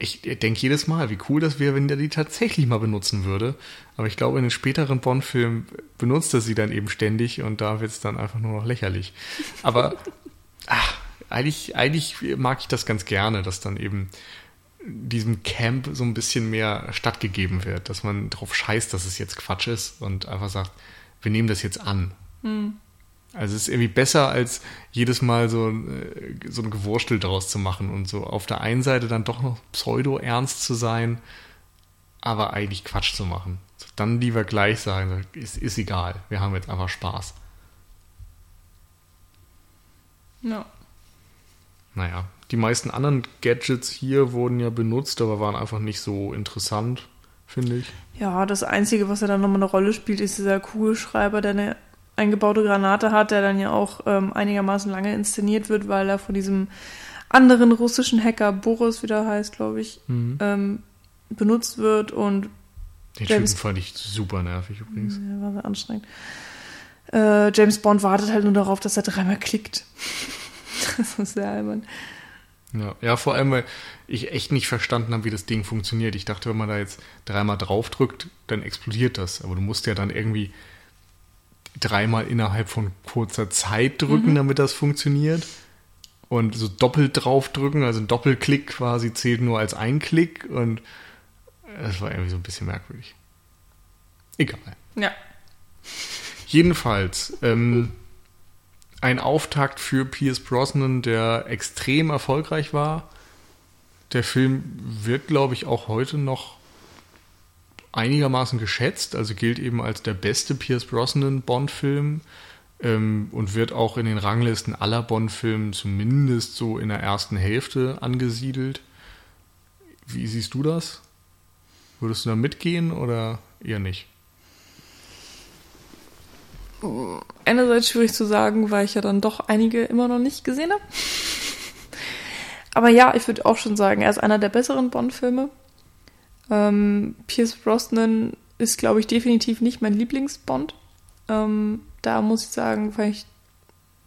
Speaker 1: Ich denke jedes Mal, wie cool das wäre, wenn der die tatsächlich mal benutzen würde. Aber ich glaube, in den späteren Bond-Filmen benutzt er sie dann eben ständig und da wird es dann einfach nur noch lächerlich. Aber ach, eigentlich, eigentlich mag ich das ganz gerne, dass dann eben diesem Camp so ein bisschen mehr stattgegeben wird, dass man drauf scheißt, dass es jetzt Quatsch ist und einfach sagt, wir nehmen das jetzt an. Also es ist irgendwie besser, als jedes Mal so, äh, so ein Gewurstel draus zu machen und so auf der einen Seite dann doch noch pseudo-ernst zu sein, aber eigentlich Quatsch zu machen. Dann lieber gleich sagen, ist, ist egal, wir haben jetzt einfach Spaß.
Speaker 2: Ja.
Speaker 1: Naja, die meisten anderen Gadgets hier wurden ja benutzt, aber waren einfach nicht so interessant, finde ich.
Speaker 2: Ja, das Einzige, was ja dann nochmal eine Rolle spielt, ist dieser Kugelschreiber, der eine eingebaute Granate hat, der dann ja auch ähm, einigermaßen lange inszeniert wird, weil er von diesem anderen russischen Hacker, Boris, wie der heißt, glaube ich, ähm, benutzt wird und
Speaker 1: Den
Speaker 2: James-
Speaker 1: Typen fand ich super nervig übrigens.
Speaker 2: ja, war sehr anstrengend. Äh, James Bond wartet halt nur darauf, dass er dreimal klickt. das ist sehr albern.
Speaker 1: Ja, ja, vor allem, weil ich echt nicht verstanden habe, wie das Ding funktioniert. Ich dachte, wenn man da jetzt dreimal draufdrückt, dann explodiert das. Aber du musst ja dann irgendwie dreimal innerhalb von kurzer Zeit drücken, damit das funktioniert. Und so doppelt draufdrücken, also ein Doppelklick quasi zählt nur als ein Klick. Und das war irgendwie so ein bisschen merkwürdig. Egal.
Speaker 2: Ja.
Speaker 1: Jedenfalls, ähm, ein Auftakt für Pierce Brosnan, der extrem erfolgreich war. Der Film wird, glaube ich, auch heute noch einigermaßen geschätzt, also gilt eben als der beste Pierce Brosnan Bond-Film ähm, und wird auch in den Ranglisten aller Bond-Filme zumindest so in der ersten Hälfte angesiedelt. Wie siehst du das? Würdest du da mitgehen oder eher nicht?
Speaker 2: Einerseits schwierig zu sagen, weil ich ja dann doch einige immer noch nicht gesehen habe. Aber ja, ich würde auch schon sagen, er ist einer der besseren Bond-Filme. Ähm, Pierce Brosnan ist, glaube ich, definitiv nicht mein Lieblingsbond. Ähm, da muss ich sagen, fand ich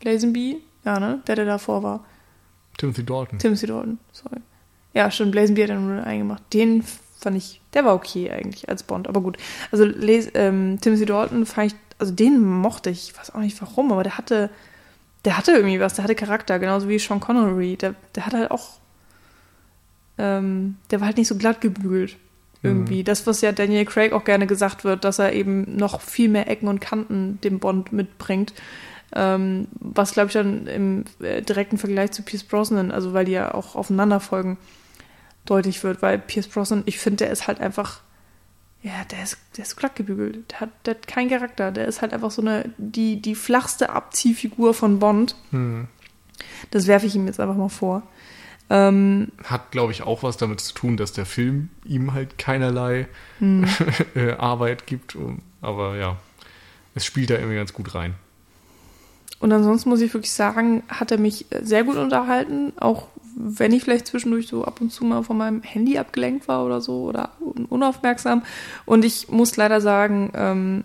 Speaker 2: Lazenby, ja, ne? Der, der davor war.
Speaker 1: Timothy Dalton.
Speaker 2: Timothy Dalton, sorry. Ja, stimmt, Lazenby hat er nur eingemacht. Den fand ich, der war okay eigentlich als Bond, aber gut. Also Les, ähm, Timothy Dalton fand ich, also den mochte ich, ich weiß auch nicht warum, aber der hatte, der hatte irgendwie was, der hatte Charakter, genauso wie Sean Connery. Der, der hatte halt auch, ähm, der war halt nicht so glatt gebügelt irgendwie. Mhm. Das, was ja Daniel Craig auch gerne gesagt wird, dass er eben noch viel mehr Ecken und Kanten dem Bond mitbringt. Ähm, was, glaube ich, dann im äh, direkten Vergleich zu Pierce Brosnan, also weil die ja auch aufeinander folgen, deutlich wird, weil Pierce Brosnan, ich finde, der ist halt einfach, ja, der ist, der ist glatt gebügelt. Der hat, der hat keinen Charakter. Der ist halt einfach so eine, die, die flachste Abziehfigur von Bond. Mhm. Das werfe ich ihm jetzt einfach mal vor.
Speaker 1: Ähm, Hat, glaube ich, auch was damit zu tun, dass der Film ihm halt keinerlei hm. Arbeit gibt. Aber ja, es spielt da irgendwie ganz gut rein.
Speaker 2: Und ansonsten muss ich wirklich sagen, hat er mich sehr gut unterhalten, auch wenn ich vielleicht zwischendurch so ab und zu mal von meinem Handy abgelenkt war oder so oder unaufmerksam. Und ich muss leider sagen, ähm,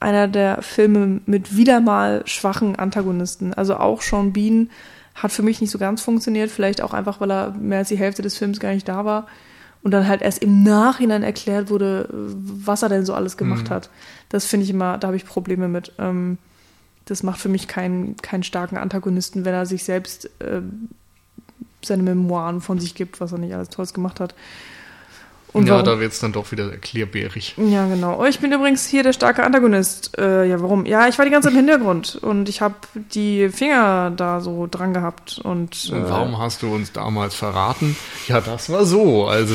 Speaker 2: einer der Filme mit wieder mal schwachen Antagonisten. Also auch Sean Bean hat für mich nicht so ganz funktioniert, vielleicht auch einfach, weil er mehr als die Hälfte des Films gar nicht da war und dann halt erst im Nachhinein erklärt wurde, was er denn so alles gemacht mhm. hat. Das finde ich immer, da habe ich Probleme mit. Ähm, das macht für mich keinen, keinen starken Antagonisten, wenn er sich selbst äh, seine Memoiren von sich gibt, was er nicht alles Tolles gemacht hat.
Speaker 1: Und ja, warum? da wird es dann doch wieder erklärbärig.
Speaker 2: Ja, genau. Oh, ich bin übrigens hier der starke Antagonist. Äh, ja, warum? Ja, ich war die ganze Zeit im Hintergrund und ich habe die Finger da so dran gehabt. Und,
Speaker 1: und warum äh, hast du uns damals verraten? Ja, das war so, also.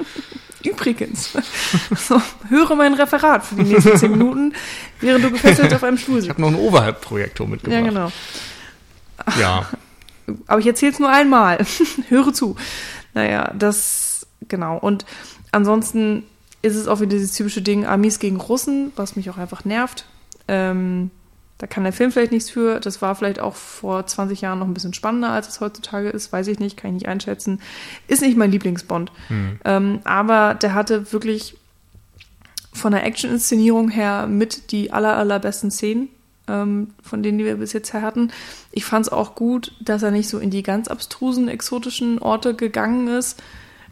Speaker 2: Übrigens, so, höre mein Referat für die nächsten zehn Minuten, während du gefesselt auf einem Stuhl
Speaker 1: sitzt. Ich habe noch einen Overhead-Projektor mitgebracht.
Speaker 2: Ja, genau.
Speaker 1: Ja.
Speaker 2: Aber ich erzähle es nur einmal. höre zu. Naja, das genau. Und ansonsten ist es auch wieder dieses typische Ding, Amis gegen Russen, was mich auch einfach nervt. Ähm, da kann der Film vielleicht nichts für. Das war vielleicht auch vor 20 Jahren noch ein bisschen spannender, als es heutzutage ist. Weiß ich nicht, kann ich nicht einschätzen. Ist nicht mein Lieblingsbond. Mhm. Ähm, aber der hatte wirklich von der Action-Inszenierung her mit die aller, allerbesten Szenen, ähm, von denen die wir bis jetzt hatten. Ich fand es auch gut, dass er nicht so in die ganz abstrusen, exotischen Orte gegangen ist,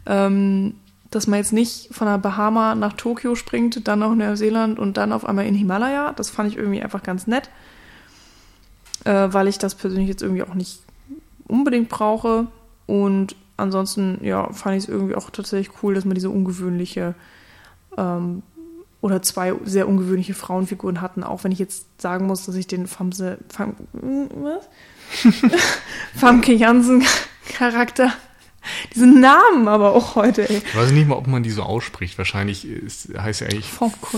Speaker 2: ähm, dass man jetzt nicht von der Bahama nach Tokio springt, dann nach Neuseeland und dann auf einmal in Himalaya. Das fand ich irgendwie einfach ganz nett, äh, weil ich das persönlich jetzt irgendwie auch nicht unbedingt brauche. Und ansonsten, ja, fand ich es irgendwie auch tatsächlich cool, dass man diese ungewöhnliche ähm, oder zwei sehr ungewöhnliche Frauenfiguren hatten, auch wenn ich jetzt sagen muss, dass ich den Famse, Fam, was? Famke Jansen Charakter diesen Namen aber auch heute, ey.
Speaker 1: Ich weiß nicht mal, ob man die so ausspricht. Wahrscheinlich ist, heißt ja eigentlich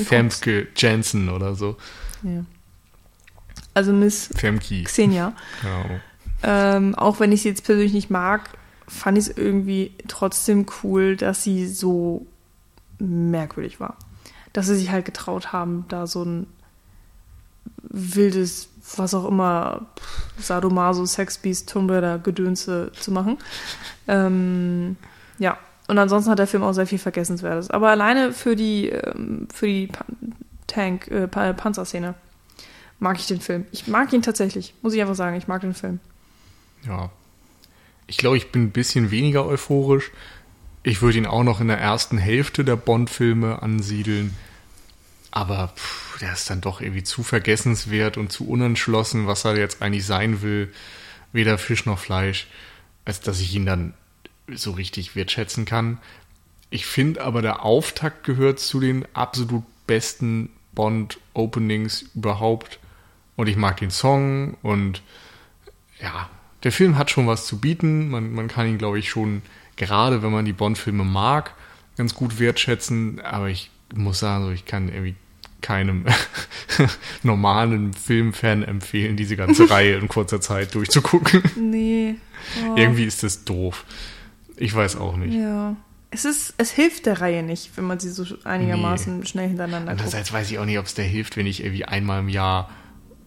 Speaker 1: Femke Jensen oder so.
Speaker 2: Ja. Also Miss
Speaker 1: Femke.
Speaker 2: Xenia. Genau. Ähm, auch wenn ich sie jetzt persönlich nicht mag, fand ich es irgendwie trotzdem cool, dass sie so merkwürdig war. Dass sie sich halt getraut haben, da so ein wildes was auch immer, Sadomaso, Sexbeast, Tomb Raider, Gedönse zu machen. Ähm, ja, und ansonsten hat der Film auch sehr viel Vergessenswertes. Aber alleine für die, ähm, für die Tank, äh, Panzerszene mag ich den Film. Ich mag ihn tatsächlich, muss ich einfach sagen, ich mag den Film.
Speaker 1: Ja. Ich glaube, ich bin ein bisschen weniger euphorisch. Ich würde ihn auch noch in der ersten Hälfte der Bond-Filme ansiedeln. Aber pff, der ist dann doch irgendwie zu vergessenswert und zu unentschlossen, was er jetzt eigentlich sein will. Weder Fisch noch Fleisch, als dass ich ihn dann so richtig wertschätzen kann. Ich finde aber, der Auftakt gehört zu den absolut besten Bond-Openings überhaupt. Und ich mag den Song und ja, der Film hat schon was zu bieten. Man, man kann ihn, glaube ich, schon, gerade wenn man die Bond-Filme mag, ganz gut wertschätzen. Aber ich muss sagen, ich kann irgendwie keinem normalen Filmfan empfehlen, diese ganze Reihe in kurzer Zeit durchzugucken.
Speaker 2: Nee.
Speaker 1: Oh. Irgendwie ist das doof. Ich weiß auch nicht.
Speaker 2: Ja. es ist, es hilft der Reihe nicht, wenn man sie so einigermaßen nee. schnell hintereinander
Speaker 1: Andererseits guckt. weiß ich auch nicht, ob es der hilft, wenn ich irgendwie einmal im Jahr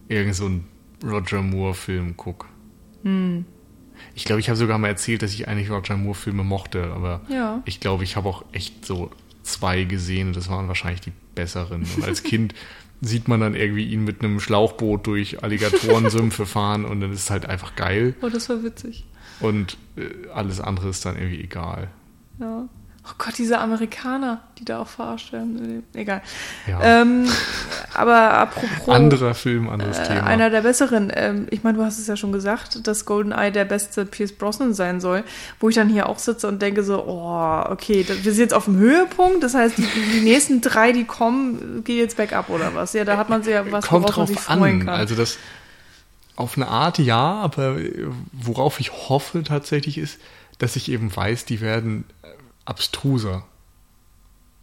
Speaker 1: irgend so einen Roger Moore-Film gucke. Hm. Ich glaube, ich habe sogar mal erzählt, dass ich eigentlich Roger Moore-Filme mochte, aber
Speaker 2: ja.
Speaker 1: ich glaube, ich habe auch echt so zwei gesehen und das waren wahrscheinlich die besseren. Und als Kind sieht man dann irgendwie ihn mit einem Schlauchboot durch Alligatorensümpfe fahren und dann ist es halt einfach geil.
Speaker 2: Oh, das war witzig.
Speaker 1: Und äh, alles andere ist dann irgendwie egal.
Speaker 2: Ja. Oh Gott, diese Amerikaner, die da auch verarscht werden. Egal.
Speaker 1: Ja.
Speaker 2: Ähm, aber apropos.
Speaker 1: Anderer Film, anderes
Speaker 2: äh,
Speaker 1: Thema.
Speaker 2: Einer der besseren. Ähm, ich meine, du hast es ja schon gesagt, dass GoldenEye der beste Pierce Brosnan sein soll. Wo ich dann hier auch sitze und denke so, oh, okay, wir sind jetzt auf dem Höhepunkt. Das heißt, die, die nächsten drei, die kommen, geht jetzt bergab oder was? Ja, da hat man sich ja was,
Speaker 1: Kommt
Speaker 2: worauf man
Speaker 1: drauf
Speaker 2: sich freuen
Speaker 1: an.
Speaker 2: kann.
Speaker 1: Also das auf eine Art ja, aber worauf ich hoffe tatsächlich ist, dass ich eben weiß, die werden abstruser.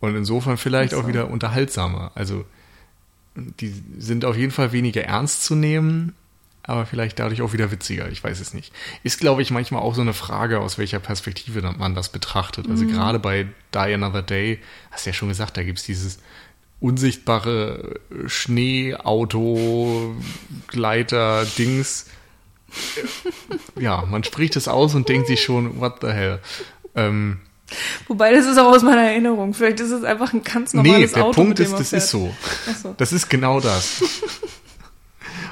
Speaker 1: Und insofern vielleicht
Speaker 2: Ach so.
Speaker 1: auch wieder unterhaltsamer. Also die sind auf jeden Fall weniger ernst zu nehmen, aber vielleicht dadurch auch wieder witziger. Ich weiß es nicht. Ist, glaube ich, manchmal auch so eine Frage, aus welcher Perspektive man das betrachtet. Also gerade bei Die Another Day, hast du ja schon gesagt, da gibt es dieses unsichtbare Schneeauto, Gleiter, Dings. Ja, man spricht es aus und denkt sich schon, what the hell. Ähm,
Speaker 2: Wobei, das ist auch aus meiner Erinnerung. Vielleicht ist es einfach ein ganz
Speaker 1: nee,
Speaker 2: normales
Speaker 1: der
Speaker 2: Auto.
Speaker 1: Punkt ist, das
Speaker 2: fährt.
Speaker 1: ist so.
Speaker 2: So.
Speaker 1: Das ist genau das.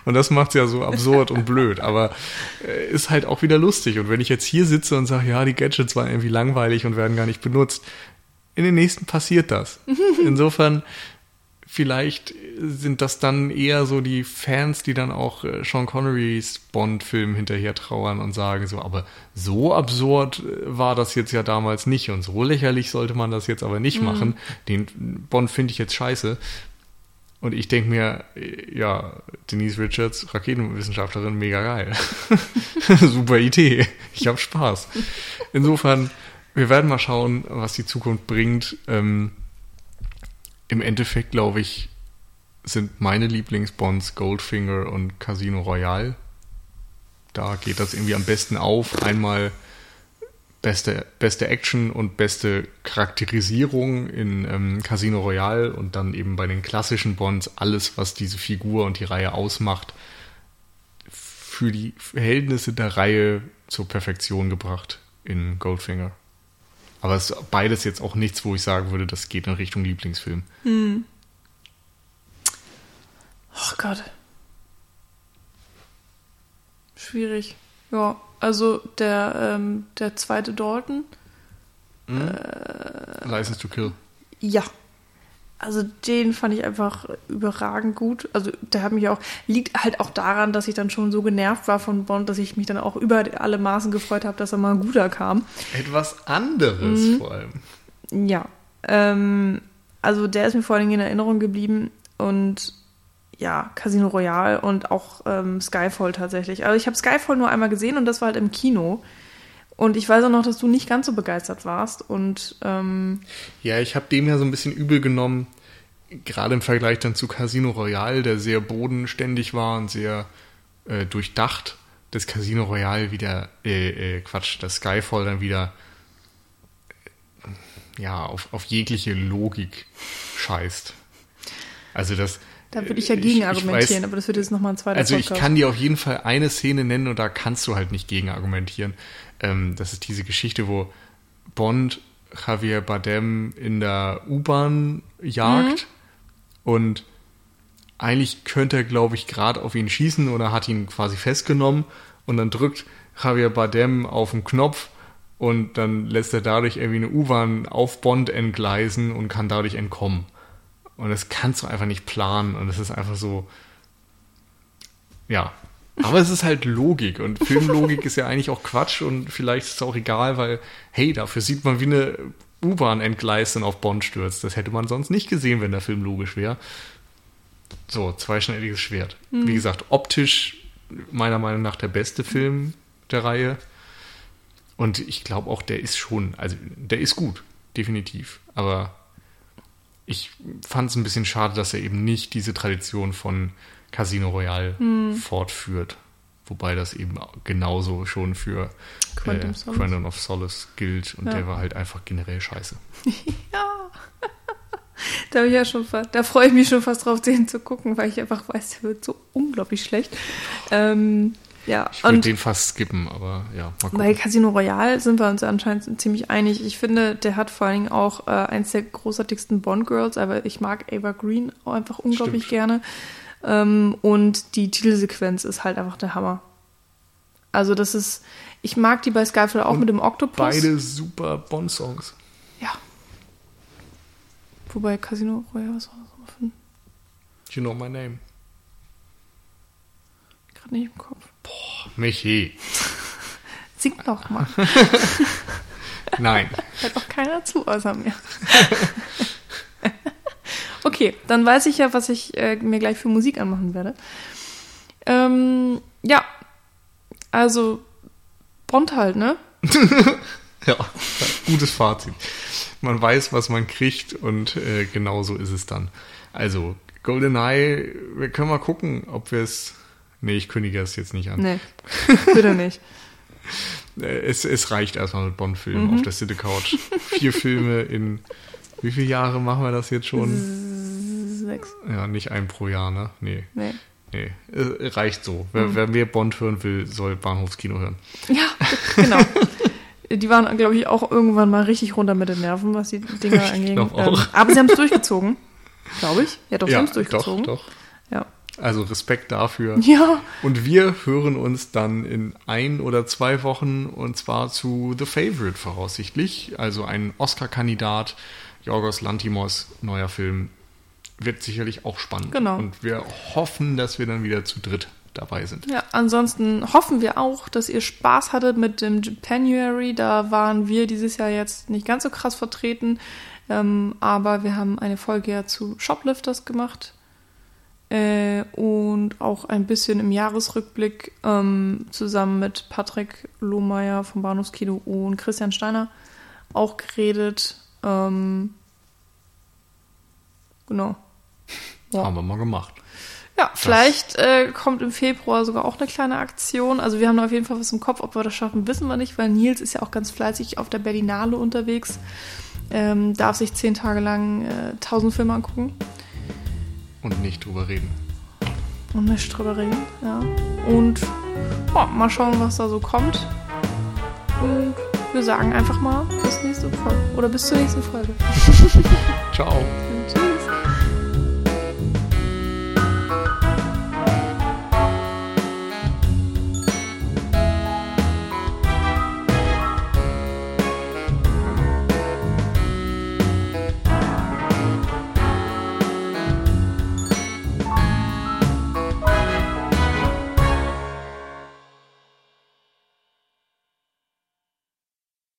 Speaker 1: Und das macht es ja so absurd und blöd, aber äh, ist halt auch wieder lustig. Und wenn ich jetzt hier sitze und sage, ja, die Gadgets waren irgendwie langweilig und werden gar nicht benutzt, in den nächsten passiert das. Insofern, vielleicht sind das dann eher so die Fans, die dann auch äh, Sean Connerys Bond-Film hinterher trauern und sagen so, aber so absurd äh, war das jetzt ja damals nicht und so lächerlich sollte man das jetzt aber nicht machen. Den Bond finde ich jetzt scheiße. Und ich denke mir, äh, ja, Denise Richards, Raketenwissenschaftlerin, mega geil. Super Idee. Ich habe Spaß. Insofern, wir werden mal schauen, was die Zukunft bringt. Ähm, Im Endeffekt, glaube ich, sind meine Lieblingsbonds Goldfinger und Casino Royale. Da geht das irgendwie am besten auf. Einmal beste, beste Action und beste Charakterisierung in ähm, Casino Royale und dann eben bei den klassischen Bonds alles, was diese Figur und die Reihe ausmacht, für die Verhältnisse der Reihe zur Perfektion gebracht in Goldfinger. Aber es ist beides jetzt auch nichts, wo ich sagen würde, das geht in Richtung Lieblingsfilm.
Speaker 2: Oh Gott. Schwierig. Ja, also der, ähm, der zweite Dalton.
Speaker 1: License to Kill.
Speaker 2: Ja. Also den fand ich einfach überragend gut. Also der hat mich auch, liegt halt auch daran, dass ich dann schon so genervt war von Bond, dass ich mich dann auch über alle Maßen gefreut habe, dass er mal ein guter kam.
Speaker 1: Etwas anderes vor allem.
Speaker 2: Ja. Ähm, also der ist mir vor allen Dingen in Erinnerung geblieben und ja, Casino Royale und auch ähm, Skyfall tatsächlich. Also ich habe Skyfall nur einmal gesehen und das war halt im Kino. Und ich weiß auch noch, dass du nicht ganz so begeistert warst. Und ähm,
Speaker 1: Ja, ich habe dem ja so ein bisschen übel genommen, gerade im Vergleich dann zu Casino Royale, der sehr bodenständig war und sehr äh, durchdacht. Das Casino Royale wieder, äh, äh, Quatsch, das Skyfall dann wieder äh, ja, auf, auf jegliche Logik scheißt. Also das.
Speaker 2: da würde ich ja
Speaker 1: äh,
Speaker 2: gegen
Speaker 1: ich
Speaker 2: argumentieren,
Speaker 1: weiß-
Speaker 2: aber das wird jetzt nochmal ein zweiter
Speaker 1: Also ich
Speaker 2: Podcast.
Speaker 1: kann dir auf jeden Fall eine Szene nennen und da kannst du halt nicht gegen argumentieren. Ähm, das ist diese Geschichte, wo Bond Javier Bardem in der U-Bahn jagt und eigentlich könnte er, glaube ich, gerade auf ihn schießen oder hat ihn quasi festgenommen und dann drückt Javier Bardem auf den Knopf und dann lässt er dadurch irgendwie eine U-Bahn auf Bond entgleisen und kann dadurch entkommen. Und das kannst du einfach nicht planen und es ist einfach so, ja. Aber es ist halt Logik und Filmlogik ist ja eigentlich auch Quatsch und vielleicht ist es auch egal, weil, hey, dafür sieht man, wie eine U-Bahn entgleist und auf Bond stürzt. Das hätte man sonst nicht gesehen, wenn der Film logisch wäre. So, zweischneidiges Schwert. Wie gesagt, optisch meiner Meinung nach der beste Film der Reihe. Und ich glaube auch, der ist schon, also der ist gut, definitiv. Aber ich fand es ein bisschen schade, dass er eben nicht diese Tradition von Casino Royale fortführt. wobei das eben genauso schon für
Speaker 2: Quantum
Speaker 1: äh,
Speaker 2: Solace.
Speaker 1: Quantum of Solace gilt und
Speaker 2: Ja.
Speaker 1: der war halt einfach generell scheiße.
Speaker 2: Ja. Da, ja schon, da freue ich mich schon fast drauf, den zu gucken, weil ich einfach weiß, der wird so unglaublich schlecht. Ähm, ja,
Speaker 1: Ich würde den fast skippen, aber ja, mal gucken.
Speaker 2: bei Casino Royale sind wir uns anscheinend ziemlich einig. Ich finde, der hat vor allen Dingen auch äh, eins der großartigsten Bond-Girls, aber ich mag Ava Green einfach unglaublich gerne. Ähm, und die Titelsequenz ist halt einfach der Hammer. Also das ist, ich mag die bei Skyfall auch
Speaker 1: Und
Speaker 2: mit dem Oktopus.
Speaker 1: Beide super Bond-Songs.
Speaker 2: Ja. Wobei Casino Royale, was war das nochmal für ein
Speaker 1: You know my name.
Speaker 2: Gerade nicht im Kopf.
Speaker 1: Michi.
Speaker 2: Sing doch mal.
Speaker 1: Nein.
Speaker 2: Hört auch keiner zu außer mir. okay, dann weiß ich ja, was ich äh, mir gleich für Musik anmachen werde. Ähm, ja, also Bond halt, ne?
Speaker 1: Ja, gutes Fazit. Man weiß, was man kriegt und äh, genau so ist es dann. Also, GoldenEye, wir können mal gucken, ob wir es. Nee, ich kündige es jetzt nicht an.
Speaker 2: Nee, bitte nicht.
Speaker 1: Äh, Es, es reicht erstmal mit Bond-Filmen auf der City Couch. Vier Filme in. Wie viele Jahre machen wir das jetzt schon?
Speaker 2: Sechs.
Speaker 1: Ja, nicht ein pro Jahr, ne? Nee,
Speaker 2: Nee.
Speaker 1: nee. Äh, reicht so. Wer, wer mehr Bond hören will, soll Bahnhofskino hören.
Speaker 2: Ja, genau. Die waren, glaube ich, auch irgendwann mal richtig runter mit den Nerven, was die Dinger
Speaker 1: auch.
Speaker 2: Ähm, aber sie haben es durchgezogen, glaube ich. Ja, doch, sie haben es durchgezogen.
Speaker 1: doch, doch.
Speaker 2: Ja.
Speaker 1: Also Respekt dafür.
Speaker 2: ja,
Speaker 1: Und wir hören uns dann in ein oder zwei Wochen und zwar zu The Favorite voraussichtlich. Also ein Oscar-Kandidat, Yorgos Lantimos, neuer Film. Wird sicherlich auch spannend.
Speaker 2: Genau.
Speaker 1: Und wir hoffen, dass wir dann wieder zu dritt dabei sind.
Speaker 2: Ja, ansonsten hoffen wir auch, dass ihr Spaß hattet mit dem Japanuary. Da waren wir dieses Jahr jetzt nicht ganz so krass vertreten, ähm, aber wir haben eine Folge ja zu Shoplifters gemacht äh, und auch ein bisschen im Jahresrückblick ähm, zusammen mit Patrick Lohmeier vom Bahnhofskino und Christian Steiner auch geredet. Ähm, genau. Ja.
Speaker 1: Haben wir mal gemacht.
Speaker 2: Ja, vielleicht äh, kommt im Februar sogar auch eine kleine Aktion. Also wir haben da auf jeden Fall was im Kopf. Ob wir das schaffen, wissen wir nicht, weil Nils ist ja auch ganz fleißig auf der Berlinale unterwegs. Ähm, darf sich zehn Tage lang äh, tausend Filme angucken
Speaker 1: Und nicht drüber reden.
Speaker 2: und nicht drüber reden. Ja. Und ja, mal schauen, was da so kommt. Und wir sagen einfach mal bis nächste Folge. Oder bis zur nächsten Folge.
Speaker 1: Ciao.
Speaker 2: Tschüss.